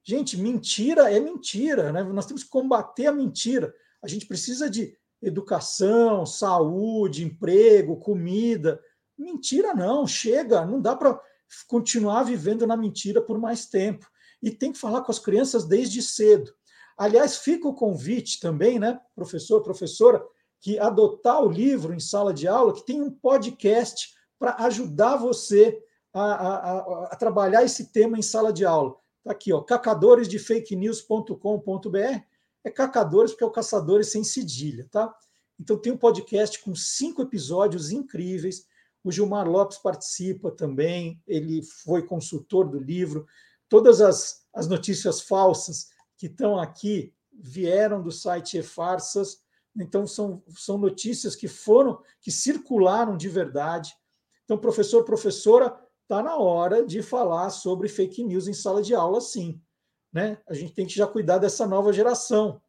Gente, mentira é mentira, né? Nós temos que combater a mentira. A gente precisa de educação, saúde, emprego, comida. Mentira não, chega, não dá para continuar vivendo na mentira por mais tempo. E tem que falar com as crianças desde cedo. Aliás, fica o convite também, né, professor, professora, que adotar o livro em sala de aula, que tem um podcast para ajudar você a, a, a, trabalhar esse tema em sala de aula. Está aqui, ó, cacadoresdefakenews.com.br. É cacadores porque é o caçadores sem cedilha, tá? Então tem um podcast com cinco episódios incríveis. O Gilmar Lopes participa também, ele foi consultor do livro. Todas as, as notícias falsas que estão aqui vieram do site E-Farsas, então são, são notícias que foram, que circularam de verdade. Então, professor, professora, está na hora de falar sobre fake news em sala de aula, sim. Né? A gente tem que já cuidar dessa nova geração.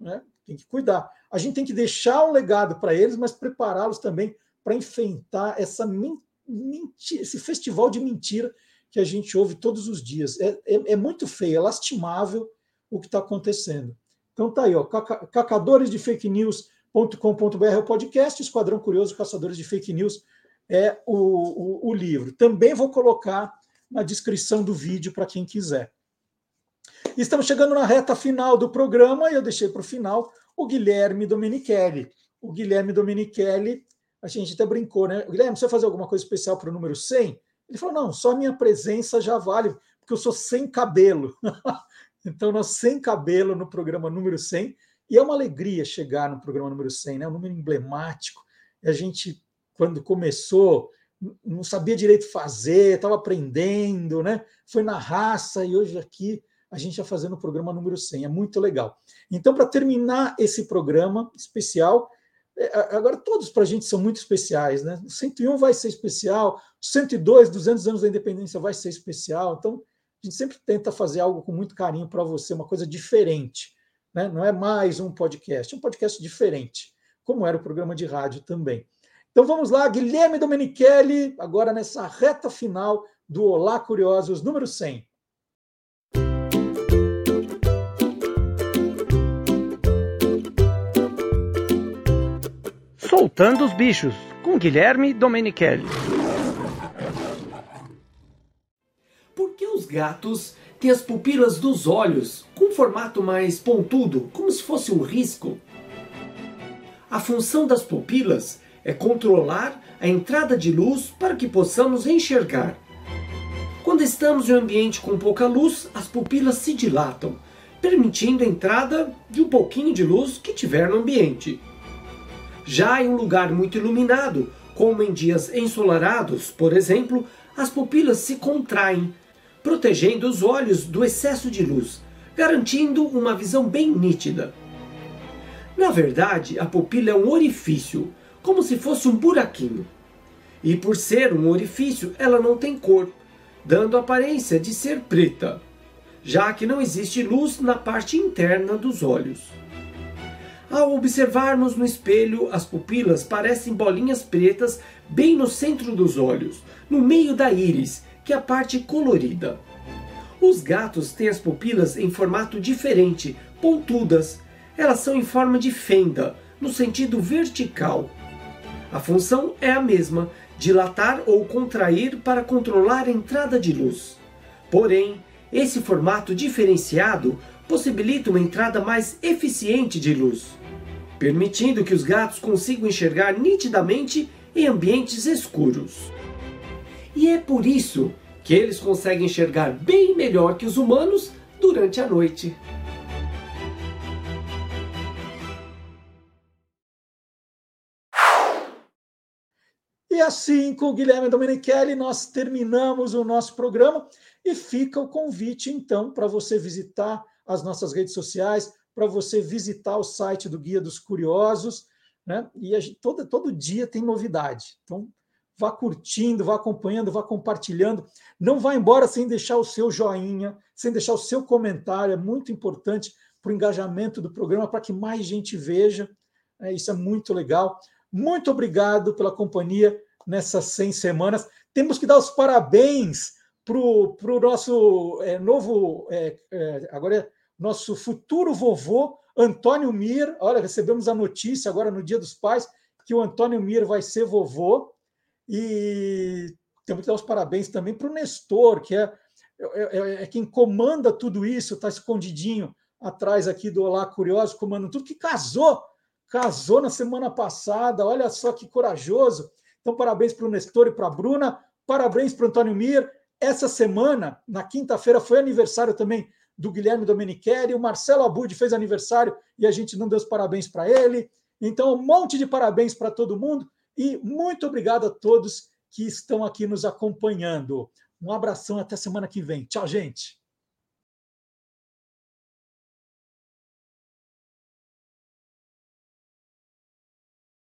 Né? Tem que cuidar. A gente tem que deixar um legado para eles, mas prepará-los também para enfrentar essa mentira, esse festival de mentira que a gente ouve todos os dias. É, é, é muito feio, é lastimável o que está acontecendo. Então tá aí, ó, cacadores de fake news.com.br é o podcast, Esquadrão Curioso Caçadores de Fake News é o, o, o livro. Também vou colocar na descrição do vídeo para quem quiser. Estamos chegando na reta final do programa e eu deixei para o final o Guilherme Domenichelli. O Guilherme Domenichelli, a gente até brincou, né? Guilherme, você vai fazer alguma coisa especial para o número 100? Ele falou: não, só minha presença já vale, porque eu sou sem cabelo. Então, nós sem cabelo no programa número 100, e é uma alegria chegar no programa número 100, né? É um número emblemático. A gente, quando começou, não sabia direito fazer, estava aprendendo, né? Foi na raça, e hoje aqui a gente está fazendo o programa número 100. É muito legal. Então, para terminar esse programa especial, é, agora todos para a gente são muito especiais, né? O 101 vai ser especial, 102, 200 anos da independência vai ser especial. Então, a gente sempre tenta fazer algo com muito carinho para você, uma coisa diferente. né? não é mais um podcast, é um podcast diferente, como era o programa de rádio também. Então vamos lá, Guilherme Domenichelli, agora nessa reta final do Olá Curiosos número 100. Soltando os Bichos, com Guilherme Domenichelli. Gatos têm as pupilas dos olhos com um formato mais pontudo, como se fosse um risco? A função das pupilas é controlar a entrada de luz para que possamos enxergar. Quando estamos em um ambiente com pouca luz, as pupilas se dilatam, permitindo a entrada de um pouquinho de luz que tiver no ambiente. Já em um lugar muito iluminado, como em dias ensolarados, por exemplo, as pupilas se contraem, protegendo os olhos do excesso de luz, garantindo uma visão bem nítida. Na verdade, a pupila é um orifício, como se fosse um buraquinho. E por ser um orifício, ela não tem cor, dando a aparência de ser preta, já que não existe luz na parte interna dos olhos. Ao observarmos no espelho, as pupilas parecem bolinhas pretas bem no centro dos olhos, no meio da íris, que a parte colorida. Os gatos têm as pupilas em formato diferente, pontudas. Elas são em forma de fenda, no sentido vertical. A função é a mesma, dilatar ou contrair para controlar a entrada de luz. Porém, esse formato diferenciado possibilita uma entrada mais eficiente de luz, permitindo que os gatos consigam enxergar nitidamente em ambientes escuros. E é por isso que eles conseguem enxergar bem melhor que os humanos durante a noite. E assim, com o Guilherme Domenichelli, nós terminamos o nosso programa e fica o convite, então, para você visitar as nossas redes sociais, para você visitar o site do Guia dos Curiosos, né? E gente, todo, todo dia tem novidade. Então, vá curtindo, vá acompanhando, vá compartilhando. Não vá embora sem deixar o seu joinha, sem deixar o seu comentário. É muito importante para o engajamento do programa, para que mais gente veja. É, isso é muito legal. Muito obrigado pela companhia nessas 100 semanas. Temos que dar os parabéns para o nosso é, novo, é, é, agora é nosso futuro vovô, Antônio Mir. Olha, recebemos a notícia agora no Dia dos Pais que o Antônio Mir vai ser vovô. E temos que dar os parabéns também para o Nestor, que é, é, é, é, quem comanda tudo isso, está escondidinho atrás aqui do Olá Curioso, comandando tudo, que casou, casou na semana passada. Olha só que corajoso. Então, parabéns para o Nestor e para a Bruna, parabéns para o Antônio Mir. Essa semana, na quinta-feira, foi aniversário também do Guilherme Domenichelli, o Marcelo Abud fez aniversário e a gente não deu os parabéns para ele. Então, um monte de parabéns para todo mundo e muito obrigado a todos que estão aqui nos acompanhando. Um abração até semana que vem. Tchau, gente.